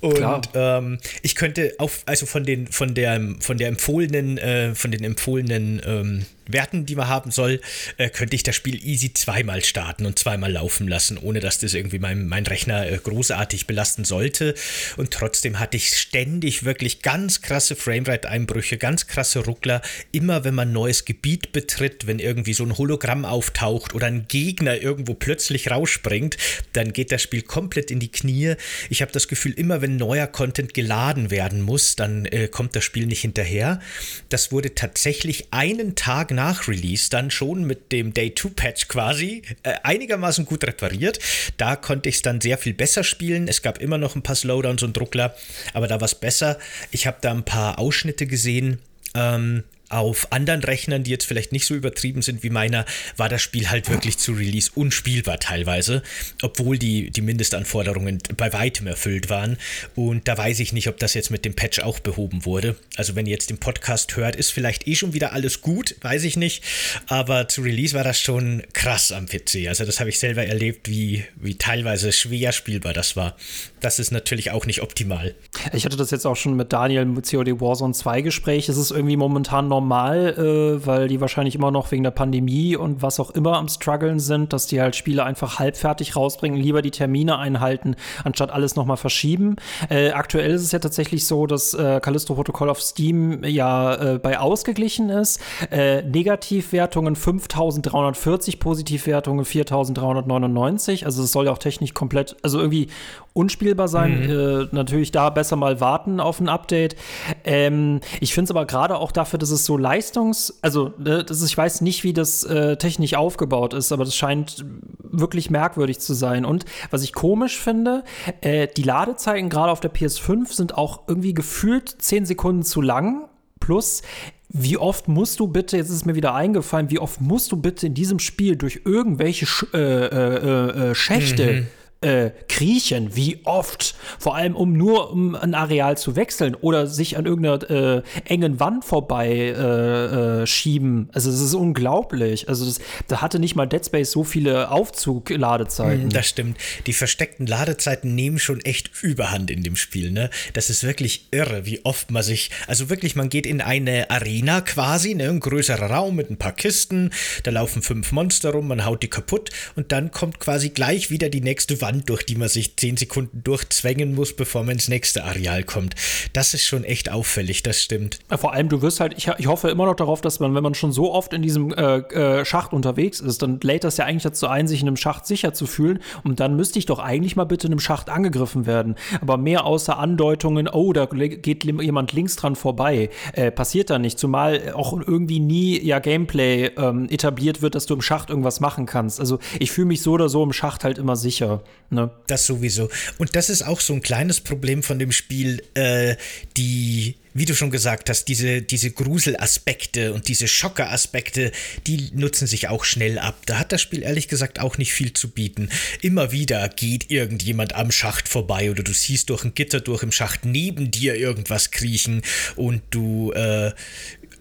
Und ähm, ich könnte auf, also von den, von der, von der empfohlenen, äh, von den empfohlenen ähm, Werten, die man haben soll, äh, könnte ich das Spiel easy zweimal starten und zweimal laufen lassen, ohne dass das irgendwie mein, mein Rechner äh, großartig belasten sollte. Und trotzdem hatte ich ständig wirklich ganz krasse Framerate-Einbrüche, ganz krasse Ruckler. Immer wenn man ein neues Gebiet betritt, wenn irgendwie so ein Hologramm auftaucht oder ein Gegner irgendwo plötzlich rausspringt, dann geht das Spiel komplett in die Knie. Ich habe das Gefühl, immer wenn neuer Content geladen werden muss, dann äh, kommt das Spiel nicht hinterher. Das wurde tatsächlich einen Tag nach Release dann schon mit dem Day 2 Patch quasi äh, einigermaßen gut repariert. Da konnte ich es dann sehr viel besser spielen. Es gab immer noch ein paar Slowdowns und Druckler, aber da war es besser. Ich habe da ein paar Ausschnitte gesehen. Ähm, auf anderen Rechnern, die jetzt vielleicht nicht so übertrieben sind wie meiner, war das Spiel halt wirklich zu Release unspielbar teilweise, obwohl die, die Mindestanforderungen bei weitem erfüllt waren. Und da weiß ich nicht, ob das jetzt mit dem Patch auch behoben wurde. Also wenn ihr jetzt den Podcast hört, ist vielleicht eh schon wieder alles gut, weiß ich nicht. Aber zu Release war das schon krass am PC. Also das habe ich selber erlebt, wie, wie teilweise schwer spielbar das war. Das ist natürlich auch nicht optimal. Ich hatte das jetzt auch schon mit Daniel im COD Warzone 2 Gespräch. Es ist irgendwie momentan normal, äh, weil die wahrscheinlich immer noch wegen der Pandemie und was auch immer am struggeln sind, dass die halt Spiele einfach halbfertig rausbringen, lieber die Termine einhalten, anstatt alles nochmal verschieben. Äh, aktuell ist es ja tatsächlich so, dass äh, Callisto Protocol auf Steam ja äh, bei ausgeglichen ist. Äh, Negativwertungen 5340, Positivwertungen 4399. Also es soll ja auch technisch komplett, also irgendwie unspielbar sein. Mhm. Äh, natürlich da besser mal warten auf ein Update. Ähm, ich finde es aber gerade auch dafür, dass es so leistungs-, also ne, das ist, ich weiß nicht, wie das äh, technisch aufgebaut ist, aber das scheint wirklich merkwürdig zu sein. Und was ich komisch finde, äh, die Ladezeiten gerade auf der PS5 sind auch irgendwie gefühlt 10 Sekunden zu lang. Plus, wie oft musst du bitte, jetzt ist es mir wieder eingefallen, wie oft musst du bitte in diesem Spiel durch irgendwelche Sch äh, äh, äh Schächte mhm äh, kriechen, wie oft, vor allem um nur um ein Areal zu wechseln oder sich an irgendeiner äh, engen Wand vorbei äh, äh schieben. Also es ist unglaublich. Also das, da hatte nicht mal Dead Space so viele Aufzug-Ladezeiten. Das stimmt. Die versteckten Ladezeiten nehmen schon echt Überhand in dem Spiel. Ne? Das ist wirklich irre, wie oft man sich, also wirklich, man geht in eine Arena quasi, ne? ein größerer Raum mit ein paar Kisten, da laufen fünf Monster rum, man haut die kaputt und dann kommt quasi gleich wieder die nächste Wand Wand, durch die man sich zehn Sekunden durchzwängen muss, bevor man ins nächste Areal kommt. Das ist schon echt auffällig, das stimmt. Vor allem, du wirst halt, ich, ich hoffe immer noch darauf, dass man, wenn man schon so oft in diesem äh, äh, Schacht unterwegs ist, dann lädt das ja eigentlich dazu ein, sich in einem Schacht sicher zu fühlen. Und dann müsste ich doch eigentlich mal bitte in einem Schacht angegriffen werden. Aber mehr außer Andeutungen, oh, da geht jemand links dran vorbei, äh, passiert da nicht. Zumal auch irgendwie nie ja Gameplay ähm, etabliert wird, dass du im Schacht irgendwas machen kannst. Also ich fühle mich so oder so im Schacht halt immer sicher. Ne? Das sowieso. Und das ist auch so ein kleines Problem von dem Spiel, äh, die, wie du schon gesagt hast, diese, diese Gruselaspekte und diese Schockeraspekte, die nutzen sich auch schnell ab. Da hat das Spiel ehrlich gesagt auch nicht viel zu bieten. Immer wieder geht irgendjemand am Schacht vorbei oder du siehst durch ein Gitter durch im Schacht neben dir irgendwas kriechen und du äh,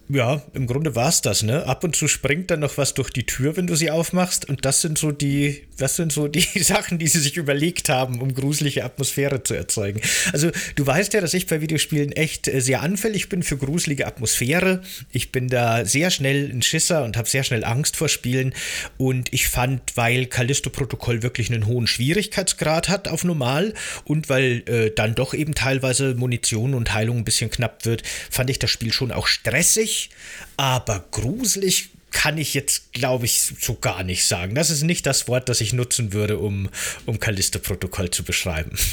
ja, im Grunde war es das, ne? Ab und zu springt dann noch was durch die Tür, wenn du sie aufmachst. Und das sind so die, das sind so die *laughs* Sachen, die sie sich überlegt haben, um gruselige Atmosphäre zu erzeugen. Also, du weißt ja, dass ich bei Videospielen echt äh, sehr anfällig bin für gruselige Atmosphäre. Ich bin da sehr schnell ein Schisser und habe sehr schnell Angst vor Spielen. Und ich fand, weil Callisto-Protokoll wirklich einen hohen Schwierigkeitsgrad hat auf normal und weil äh, dann doch eben teilweise Munition und Heilung ein bisschen knapp wird, fand ich das Spiel schon auch stressig aber gruselig kann ich jetzt, glaube ich, so gar nicht sagen. Das ist nicht das Wort, das ich nutzen würde, um, um Callisto-Protokoll zu beschreiben. *laughs*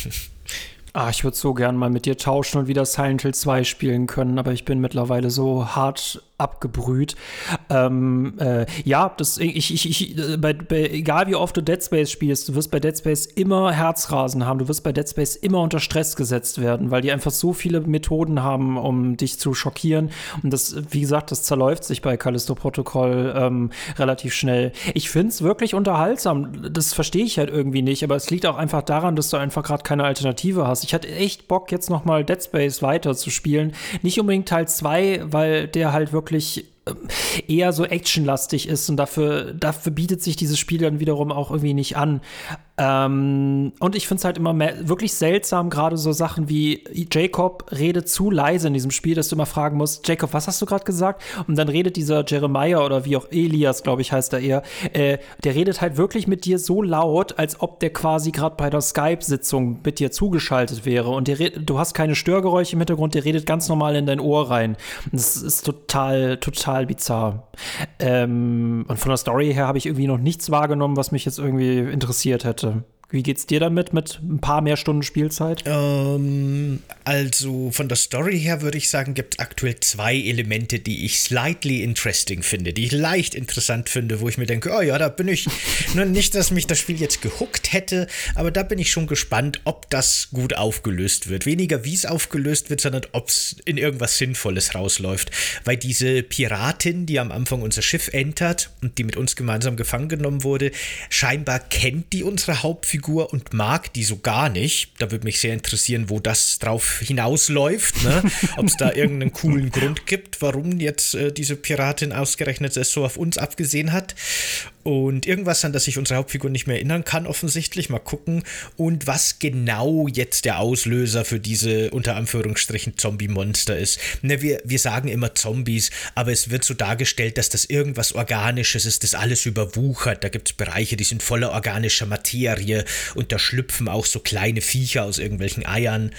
Ah, ich würde so gern mal mit dir tauschen und wieder Silent Hill 2 spielen können, aber ich bin mittlerweile so hart abgebrüht. Ähm, äh, ja, das, ich, ich, ich, äh, bei, bei, egal wie oft du Dead Space spielst, du wirst bei Dead Space immer Herzrasen haben, du wirst bei Dead Space immer unter Stress gesetzt werden, weil die einfach so viele Methoden haben, um dich zu schockieren. Und das, wie gesagt, das zerläuft sich bei Callisto Protokoll ähm, relativ schnell. Ich finde es wirklich unterhaltsam. Das verstehe ich halt irgendwie nicht, aber es liegt auch einfach daran, dass du einfach gerade keine Alternative hast. Ich hatte echt Bock, jetzt noch mal Dead Space weiter zu spielen. Nicht unbedingt Teil 2, weil der halt wirklich wirklich ähm, eher so actionlastig ist und dafür, dafür bietet sich dieses Spiel dann wiederum auch irgendwie nicht an. Ähm, und ich finde es halt immer wirklich seltsam, gerade so Sachen wie Jacob redet zu leise in diesem Spiel, dass du immer fragen musst, Jacob, was hast du gerade gesagt? Und dann redet dieser Jeremiah oder wie auch Elias, glaube ich, heißt er eher, äh, der redet halt wirklich mit dir so laut, als ob der quasi gerade bei der Skype-Sitzung mit dir zugeschaltet wäre. Und du hast keine Störgeräusche im Hintergrund, der redet ganz normal in dein Ohr rein. Das ist total, total bizarr. Ähm, und von der Story her habe ich irgendwie noch nichts wahrgenommen, was mich jetzt irgendwie interessiert hätte. Wie geht's dir damit mit ein paar mehr Stunden Spielzeit? Ähm, also von der Story her würde ich sagen, gibt es aktuell zwei Elemente, die ich slightly interesting finde, die ich leicht interessant finde, wo ich mir denke, oh ja, da bin ich, *laughs* nur nicht, dass mich das Spiel jetzt gehuckt hätte, aber da bin ich schon gespannt, ob das gut aufgelöst wird. Weniger wie es aufgelöst wird, sondern ob es in irgendwas Sinnvolles rausläuft. Weil diese Piratin, die am Anfang unser Schiff entert und die mit uns gemeinsam gefangen genommen wurde, scheinbar kennt die unsere Hauptfigur Hauptfigur und mag die so gar nicht. Da würde mich sehr interessieren, wo das drauf hinausläuft. Ne? *laughs* Ob es da irgendeinen coolen Grund gibt, warum jetzt äh, diese Piratin ausgerechnet es so auf uns abgesehen hat. Und irgendwas, an das sich unsere Hauptfigur nicht mehr erinnern kann, offensichtlich. Mal gucken. Und was genau jetzt der Auslöser für diese unter Anführungsstrichen Zombie-Monster ist. Ne, wir, wir sagen immer Zombies, aber es wird so dargestellt, dass das irgendwas Organisches ist, das alles überwuchert. Da gibt es Bereiche, die sind voller organischer Materie und da schlüpfen auch so kleine Viecher aus irgendwelchen Eiern.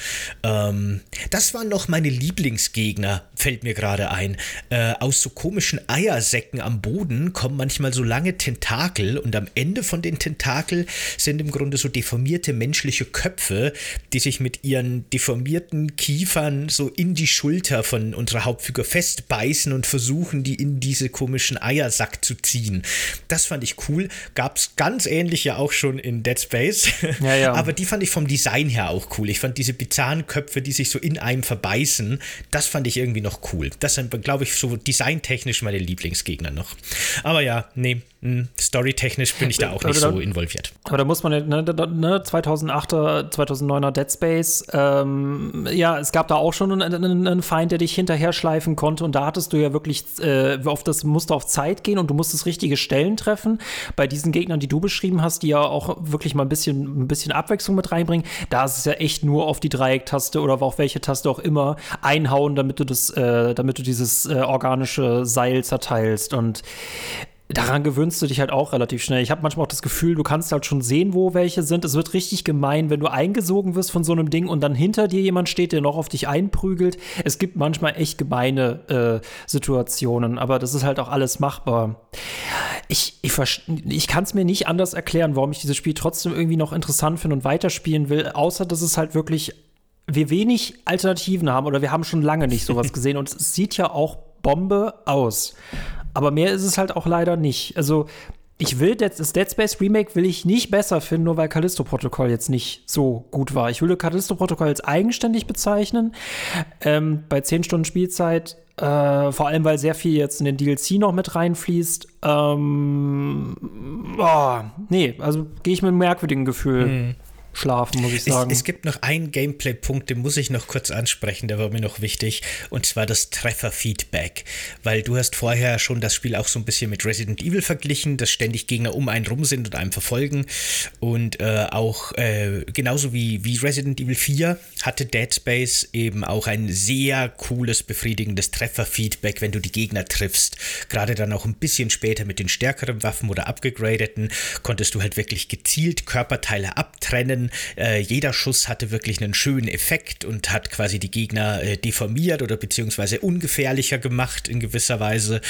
Ähm, das waren noch meine Lieblingsgegner, fällt mir gerade ein. Äh, aus so komischen Eiersäcken am Boden kommen manchmal so lange Tendenzen Tentakel und am Ende von den Tentakel sind im Grunde so deformierte menschliche Köpfe, die sich mit ihren deformierten Kiefern so in die Schulter von unserer Hauptfigur festbeißen und versuchen, die in diese komischen Eiersack zu ziehen. Das fand ich cool. Gab es ganz ähnliche auch schon in Dead Space. Ja, ja. *laughs* Aber die fand ich vom Design her auch cool. Ich fand diese bizarren Köpfe, die sich so in einem verbeißen, das fand ich irgendwie noch cool. Das sind, glaube ich, so designtechnisch meine Lieblingsgegner noch. Aber ja, nee, hm, storytechnisch bin ich da auch nicht da, so involviert. Aber da muss man ne, ne, 2008er, 2009er Dead Space, ähm, ja, es gab da auch schon einen, einen, Feind, der dich hinterher schleifen konnte und da hattest du ja wirklich äh, auf das musste auf Zeit gehen und du musstest richtige Stellen treffen. Bei diesen Gegnern, die du beschrieben hast, die ja auch wirklich mal ein bisschen, ein bisschen Abwechslung mit reinbringen, da ist es ja echt nur auf die Dreiecktaste oder auf welche Taste auch immer einhauen, damit du das, äh, damit du dieses äh, organische Seil zerteilst und daran gewöhnst du dich halt auch relativ schnell. Ich habe manchmal auch das Gefühl, du kannst halt schon sehen, wo welche sind. Es wird richtig gemein, wenn du eingesogen wirst von so einem Ding und dann hinter dir jemand steht, der noch auf dich einprügelt. Es gibt manchmal echt gemeine äh, Situationen, aber das ist halt auch alles machbar. Ich, ich, ich kann es mir nicht anders erklären, warum ich dieses Spiel trotzdem irgendwie noch interessant finde und weiterspielen will, außer dass es halt wirklich wir wenig Alternativen haben oder wir haben schon lange nicht sowas *laughs* gesehen und es sieht ja auch Bombe aus. Aber mehr ist es halt auch leider nicht. Also, ich will das Dead Space Remake will ich nicht besser finden, nur weil Callisto Protokoll jetzt nicht so gut war. Ich würde Callisto Protokoll als eigenständig bezeichnen. Ähm, bei 10 Stunden Spielzeit, äh, vor allem weil sehr viel jetzt in den DLC noch mit reinfließt. Ähm, oh, nee, also gehe ich mit einem merkwürdigen Gefühl. Hm schlafen, muss ich sagen. Es, es gibt noch einen Gameplay-Punkt, den muss ich noch kurz ansprechen, der war mir noch wichtig, und zwar das Treffer-Feedback. Weil du hast vorher schon das Spiel auch so ein bisschen mit Resident Evil verglichen, dass ständig Gegner um einen rum sind und einem verfolgen. Und äh, auch äh, genauso wie, wie Resident Evil 4 hatte Dead Space eben auch ein sehr cooles, befriedigendes Treffer-Feedback, wenn du die Gegner triffst. Gerade dann auch ein bisschen später mit den stärkeren Waffen oder abgegradeten konntest du halt wirklich gezielt Körperteile abtrennen. Äh, jeder Schuss hatte wirklich einen schönen Effekt und hat quasi die Gegner äh, deformiert oder beziehungsweise ungefährlicher gemacht in gewisser Weise.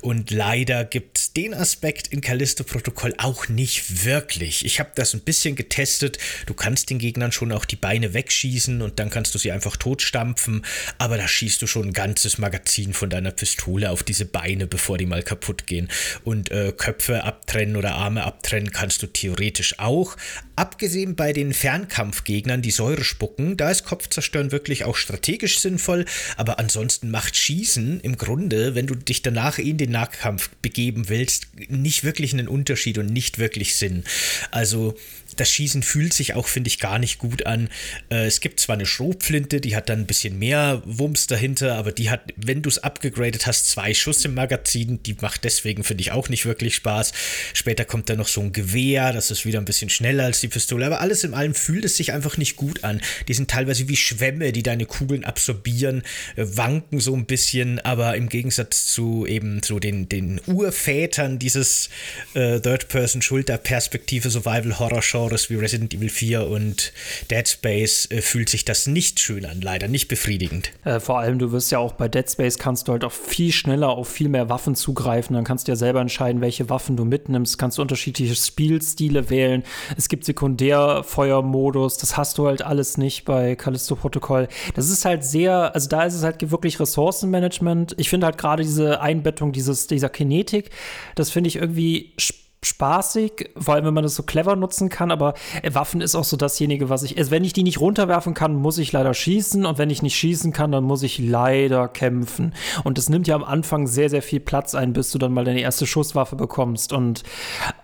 Und leider gibt es den Aspekt in Callisto-Protokoll auch nicht wirklich. Ich habe das ein bisschen getestet. Du kannst den Gegnern schon auch die Beine wegschießen und dann kannst du sie einfach totstampfen, aber da schießt du schon ein ganzes Magazin von deiner Pistole auf diese Beine, bevor die mal kaputt gehen. Und äh, Köpfe abtrennen oder Arme abtrennen kannst du theoretisch auch. Abgesehen bei den Fernkampfgegnern, die Säure spucken, da ist Kopfzerstören wirklich auch strategisch sinnvoll, aber ansonsten macht Schießen im Grunde, wenn du dich danach in den Nahkampf begeben willst, nicht wirklich einen Unterschied und nicht wirklich Sinn. Also das Schießen fühlt sich auch, finde ich, gar nicht gut an. Äh, es gibt zwar eine Schrotflinte, die hat dann ein bisschen mehr Wumms dahinter, aber die hat, wenn du es abgegradet hast, zwei Schuss im Magazin. Die macht deswegen, finde ich, auch nicht wirklich Spaß. Später kommt dann noch so ein Gewehr, das ist wieder ein bisschen schneller als die Pistole. Aber alles in allem fühlt es sich einfach nicht gut an. Die sind teilweise wie Schwämme, die deine Kugeln absorbieren, äh, wanken so ein bisschen, aber im Gegensatz zu eben so den, den Urvätern dieses äh, Third-Person-Schulterperspektive Survival-Horror-Show Genres wie Resident Evil 4 und Dead Space äh, fühlt sich das nicht schön an, leider nicht befriedigend. Äh, vor allem, du wirst ja auch bei Dead Space kannst du halt auch viel schneller auf viel mehr Waffen zugreifen. Dann kannst du ja selber entscheiden, welche Waffen du mitnimmst. Kannst du unterschiedliche Spielstile wählen. Es gibt Sekundärfeuermodus. Das hast du halt alles nicht bei Callisto Protokoll. Das ist halt sehr, also da ist es halt wirklich Ressourcenmanagement. Ich finde halt gerade diese Einbettung dieses, dieser Kinetik, das finde ich irgendwie spannend spaßig, vor allem wenn man das so clever nutzen kann, aber äh, Waffen ist auch so dasjenige, was ich, also wenn ich die nicht runterwerfen kann, muss ich leider schießen und wenn ich nicht schießen kann, dann muss ich leider kämpfen. Und das nimmt ja am Anfang sehr, sehr viel Platz ein, bis du dann mal deine erste Schusswaffe bekommst und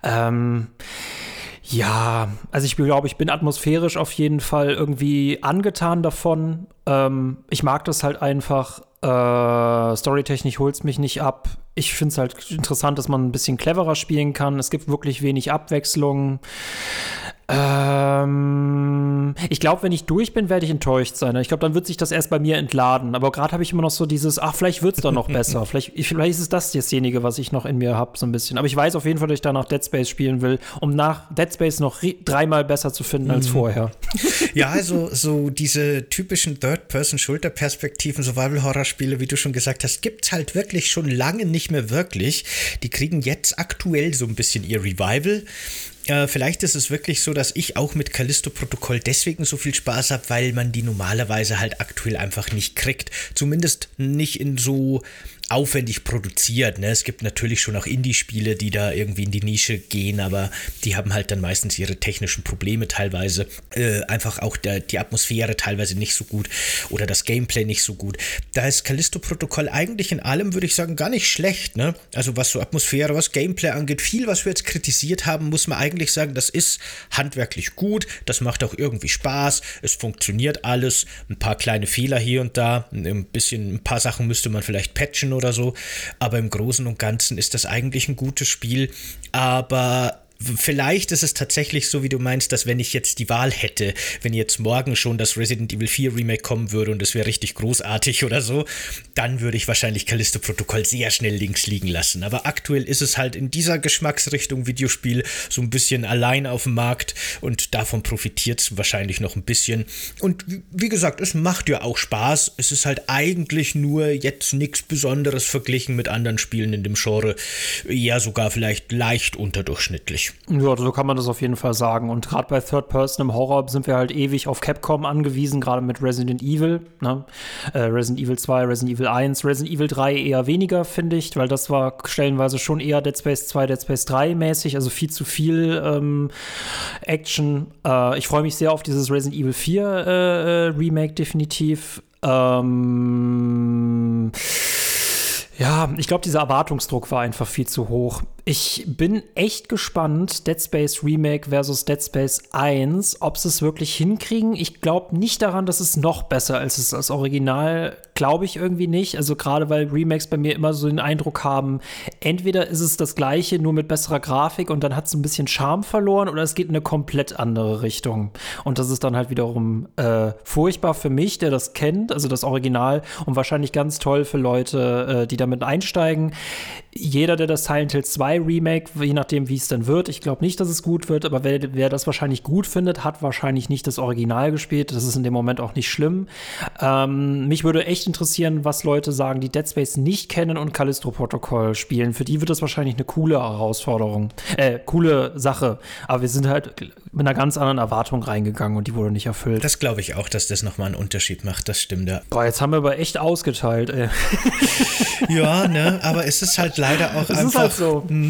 ähm, ja, also ich glaube, ich bin atmosphärisch auf jeden Fall irgendwie angetan davon. Ähm, ich mag das halt einfach. Äh, Storytechnisch holt es mich nicht ab. Ich finde es halt interessant, dass man ein bisschen cleverer spielen kann. Es gibt wirklich wenig Abwechslung. Ähm, ich glaube, wenn ich durch bin, werde ich enttäuscht sein. Ich glaube, dann wird sich das erst bei mir entladen. Aber gerade habe ich immer noch so dieses, ach, vielleicht wird es doch noch *laughs* besser. vielleicht, vielleicht ist es das dasjenige, was ich noch in mir habe, so ein bisschen. Aber ich weiß auf jeden Fall, dass ich danach Dead Space spielen will, um nach Dead Space noch dreimal besser zu finden als mhm. vorher. *laughs* Ja, also so diese typischen Third-Person-Schulterperspektiven, Survival-Horror-Spiele, wie du schon gesagt hast, gibt es halt wirklich schon lange nicht mehr wirklich. Die kriegen jetzt aktuell so ein bisschen ihr Revival. Äh, vielleicht ist es wirklich so, dass ich auch mit Callisto-Protokoll deswegen so viel Spaß habe, weil man die normalerweise halt aktuell einfach nicht kriegt. Zumindest nicht in so aufwendig produziert. Ne? Es gibt natürlich schon auch Indie-Spiele, die da irgendwie in die Nische gehen, aber die haben halt dann meistens ihre technischen Probleme teilweise. Äh, einfach auch der, die Atmosphäre teilweise nicht so gut oder das Gameplay nicht so gut. Da ist Callisto-Protokoll eigentlich in allem, würde ich sagen, gar nicht schlecht. Ne? Also was so Atmosphäre, was Gameplay angeht, viel, was wir jetzt kritisiert haben, muss man eigentlich sagen, das ist handwerklich gut, das macht auch irgendwie Spaß, es funktioniert alles, ein paar kleine Fehler hier und da, ein bisschen, ein paar Sachen müsste man vielleicht patchen oder so. Aber im Großen und Ganzen ist das eigentlich ein gutes Spiel. Aber Vielleicht ist es tatsächlich so, wie du meinst, dass wenn ich jetzt die Wahl hätte, wenn jetzt morgen schon das Resident Evil 4 Remake kommen würde und es wäre richtig großartig *laughs* oder so, dann würde ich wahrscheinlich Callisto Protokoll sehr schnell links liegen lassen. Aber aktuell ist es halt in dieser Geschmacksrichtung Videospiel so ein bisschen allein auf dem Markt und davon profitiert es wahrscheinlich noch ein bisschen. Und wie gesagt, es macht ja auch Spaß. Es ist halt eigentlich nur jetzt nichts Besonderes verglichen mit anderen Spielen in dem Genre. Ja, sogar vielleicht leicht unterdurchschnittlich. Ja, so kann man das auf jeden Fall sagen. Und gerade bei Third Person im Horror sind wir halt ewig auf Capcom angewiesen, gerade mit Resident Evil. Ne? Äh, Resident Evil 2, Resident Evil 1, Resident Evil 3 eher weniger, finde ich, weil das war stellenweise schon eher Dead Space 2, Dead Space 3 mäßig, also viel zu viel ähm, Action. Äh, ich freue mich sehr auf dieses Resident Evil 4 äh, äh, Remake definitiv. Ähm ja, ich glaube, dieser Erwartungsdruck war einfach viel zu hoch Ich bin echt gespannt, Dead Space Remake versus Dead Space 1, ob sie es wirklich hinkriegen. Ich glaube nicht daran, dass es noch besser als das Original. Glaube ich irgendwie nicht. Also gerade weil Remakes bei mir immer so den Eindruck haben, entweder ist es das gleiche, nur mit besserer Grafik und dann hat es ein bisschen Charme verloren oder es geht in eine komplett andere Richtung. Und das ist dann halt wiederum äh, furchtbar für mich, der das kennt, also das Original und wahrscheinlich ganz toll für Leute, äh, die damit einsteigen. Jeder, der das Silent Hill 2 Remake, je nachdem, wie es dann wird. Ich glaube nicht, dass es gut wird, aber wer, wer, das wahrscheinlich gut findet, hat wahrscheinlich nicht das Original gespielt. Das ist in dem Moment auch nicht schlimm. Ähm, mich würde echt interessieren, was Leute sagen, die Dead Space nicht kennen und Callisto Protocol spielen. Für die wird das wahrscheinlich eine coole Herausforderung, äh, coole Sache. Aber wir sind halt mit einer ganz anderen Erwartung reingegangen und die wurde nicht erfüllt. Das glaube ich auch, dass das nochmal einen Unterschied macht. Das stimmt ja. Boah, jetzt haben wir aber echt ausgeteilt, ey. *laughs* ja, ne, aber es ist halt leider auch es einfach. Ist halt so. Mh,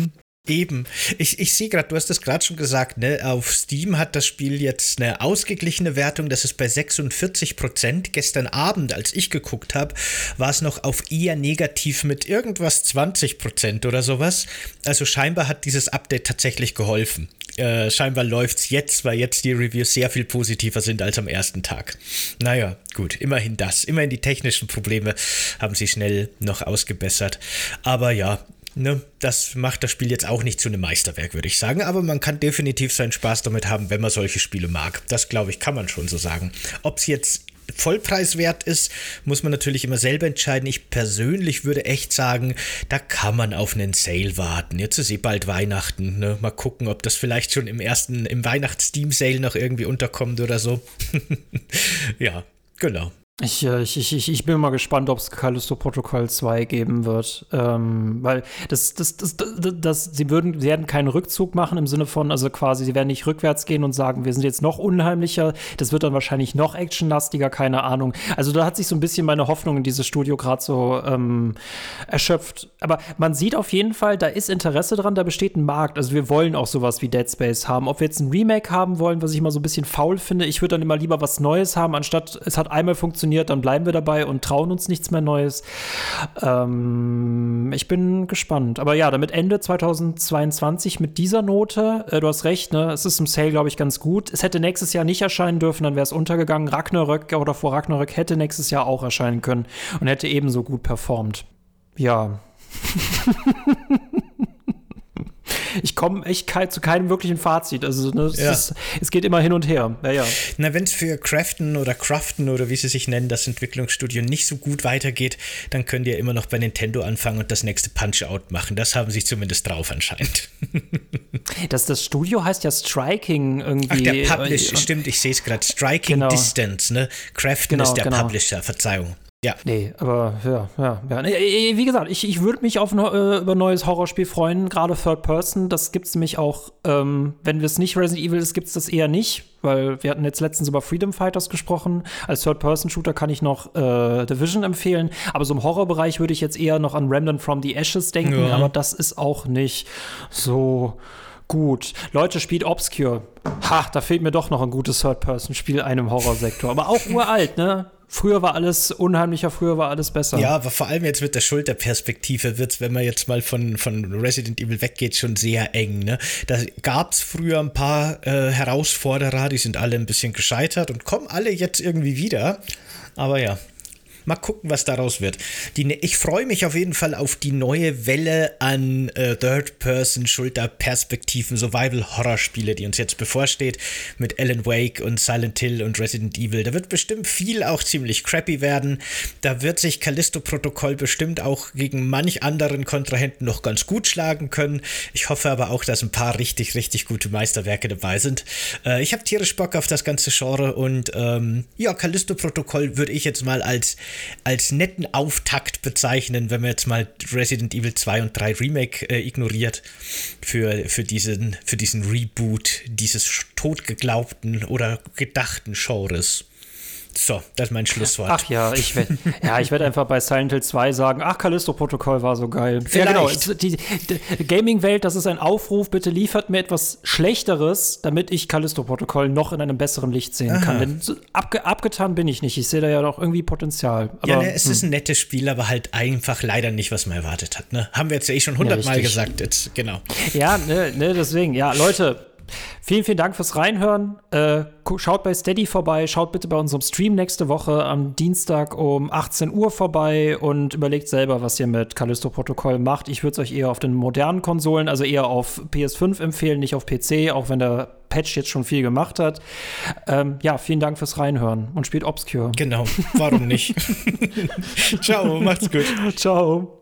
Eben. Ich, ich sehe gerade, du hast das gerade schon gesagt, ne? Auf Steam hat das Spiel jetzt eine ausgeglichene Wertung, das ist bei 46 Prozent. Gestern Abend, als ich geguckt habe, war es noch auf eher negativ mit irgendwas 20 Prozent oder sowas. Also scheinbar hat dieses Update tatsächlich geholfen. Äh, scheinbar läuft es jetzt, weil jetzt die Reviews sehr viel positiver sind als am ersten Tag. Naja, gut, immerhin das. Immerhin die technischen Probleme haben sie schnell noch ausgebessert. Aber ja, Ne, das macht das Spiel jetzt auch nicht zu einem Meisterwerk, würde ich sagen. Aber man kann definitiv seinen Spaß damit haben, wenn man solche Spiele mag. Das, glaube ich, kann man schon so sagen. Ob es jetzt Vollpreiswert ist, muss man natürlich immer selber entscheiden. Ich persönlich würde echt sagen, da kann man auf einen Sale warten. Jetzt ist eh bald Weihnachten. Ne? Mal gucken, ob das vielleicht schon im ersten, im Weihnachts-Steam-Sale noch irgendwie unterkommt oder so. *laughs* ja, genau. Ich, äh, ich, ich, ich bin mal gespannt, ob es Callisto Protocol 2 geben wird. Ähm, weil das, das, das, das, das, sie würden, sie werden keinen Rückzug machen im Sinne von, also quasi, sie werden nicht rückwärts gehen und sagen, wir sind jetzt noch unheimlicher. Das wird dann wahrscheinlich noch actionlastiger, keine Ahnung. Also da hat sich so ein bisschen meine Hoffnung in dieses Studio gerade so ähm, erschöpft. Aber man sieht auf jeden Fall, da ist Interesse dran, da besteht ein Markt. Also wir wollen auch sowas wie Dead Space haben. Ob wir jetzt ein Remake haben wollen, was ich mal so ein bisschen faul finde, ich würde dann immer lieber was Neues haben, anstatt es hat einmal funktioniert funktioniert, dann bleiben wir dabei und trauen uns nichts mehr Neues. Ähm, ich bin gespannt. Aber ja, damit Ende 2022 mit dieser Note, äh, du hast recht, ne? es ist im Sale, glaube ich, ganz gut. Es hätte nächstes Jahr nicht erscheinen dürfen, dann wäre es untergegangen. Ragnarök oder vor Ragnarök hätte nächstes Jahr auch erscheinen können und hätte ebenso gut performt. Ja. *laughs* ich komme echt ke zu keinem wirklichen Fazit. Also ne, es, ja. ist, es, geht immer hin und her. Ja, ja. Na, wenn es für Crafton oder Crafton oder wie sie sich nennen, das Entwicklungsstudio nicht so gut weitergeht, dann könnt ihr immer noch bei Nintendo anfangen und das nächste Punch-Out machen. Das haben sie zumindest drauf anscheinend. *laughs* das, das Studio heißt ja Striking irgendwie. Ach, der Publisher, stimmt, ich sehe es gerade. Striking genau. Distance, ne? Crafton genau, ist der genau. Publisher, Verzeihung. Ja. Nee, aber ja, ja, ja. Wie gesagt, ich, ich würde mich auf ein, äh, über ein neues Horrorspiel freuen, gerade Third Person. Das gibt es nämlich auch, ähm, wenn es nicht Resident Evil ist, gibt es das eher nicht, weil wir hatten jetzt letztens über Freedom Fighters gesprochen. Als Third-Person-Shooter kann ich noch äh, Division empfehlen, aber so im Horrorbereich würde ich jetzt eher noch an Remnant from the Ashes denken, ja. aber das ist auch nicht so gut. Leute, spielt Obscure. Ha, da fehlt mir doch noch ein gutes Third-Person-Spiel einem Horrorsektor. Aber auch uralt, ne? Früher war alles unheimlicher, früher war alles besser. Ja, aber vor allem jetzt mit der Schulterperspektive wird es, wenn man jetzt mal von, von Resident Evil weggeht, schon sehr eng. Ne? Da gab es früher ein paar äh, Herausforderer, die sind alle ein bisschen gescheitert und kommen alle jetzt irgendwie wieder. Aber ja, Mal gucken, was daraus wird. Die, ne, ich freue mich auf jeden Fall auf die neue Welle an äh, Third-Person-Schulterperspektiven, Survival-Horror-Spiele, die uns jetzt bevorsteht, mit Alan Wake und Silent Hill und Resident Evil. Da wird bestimmt viel auch ziemlich crappy werden. Da wird sich Callisto-Protokoll bestimmt auch gegen manch anderen Kontrahenten noch ganz gut schlagen können. Ich hoffe aber auch, dass ein paar richtig, richtig gute Meisterwerke dabei sind. Äh, ich habe tierisch Bock auf das ganze Genre und ähm, ja, Callisto-Protokoll würde ich jetzt mal als als netten Auftakt bezeichnen, wenn man jetzt mal Resident Evil 2 und 3 Remake äh, ignoriert, für, für, diesen, für diesen Reboot dieses totgeglaubten oder gedachten Genres. So, das ist mein Schlusswort. Ach ja, ich werde ja, ich werd einfach bei Silent Hill 2 sagen, ach, Callisto-Protokoll war so geil. Vielleicht. Ja, genau. Die, die Gaming-Welt, das ist ein Aufruf, bitte liefert mir etwas Schlechteres, damit ich Callisto-Protokoll noch in einem besseren Licht sehen Aha. kann. Denn so abge abgetan bin ich nicht. Ich sehe da ja noch irgendwie Potenzial. Aber, ja, ne, es hm. ist ein nettes Spiel, aber halt einfach leider nicht, was man erwartet hat. Ne? Haben wir jetzt ja eh schon hundertmal richtig. gesagt. Jetzt, genau. Ja, ne, ne, deswegen, ja, Leute, vielen, vielen Dank fürs Reinhören. Äh, schaut bei Steady vorbei, schaut bitte bei unserem Stream nächste Woche am Dienstag um 18 Uhr vorbei und überlegt selber, was ihr mit Callisto-Protokoll macht. Ich würde es euch eher auf den modernen Konsolen, also eher auf PS5 empfehlen, nicht auf PC, auch wenn der Patch jetzt schon viel gemacht hat. Ähm, ja, vielen Dank fürs Reinhören und spielt Obscure. Genau. Warum nicht? *laughs* Ciao, macht's gut. Ciao.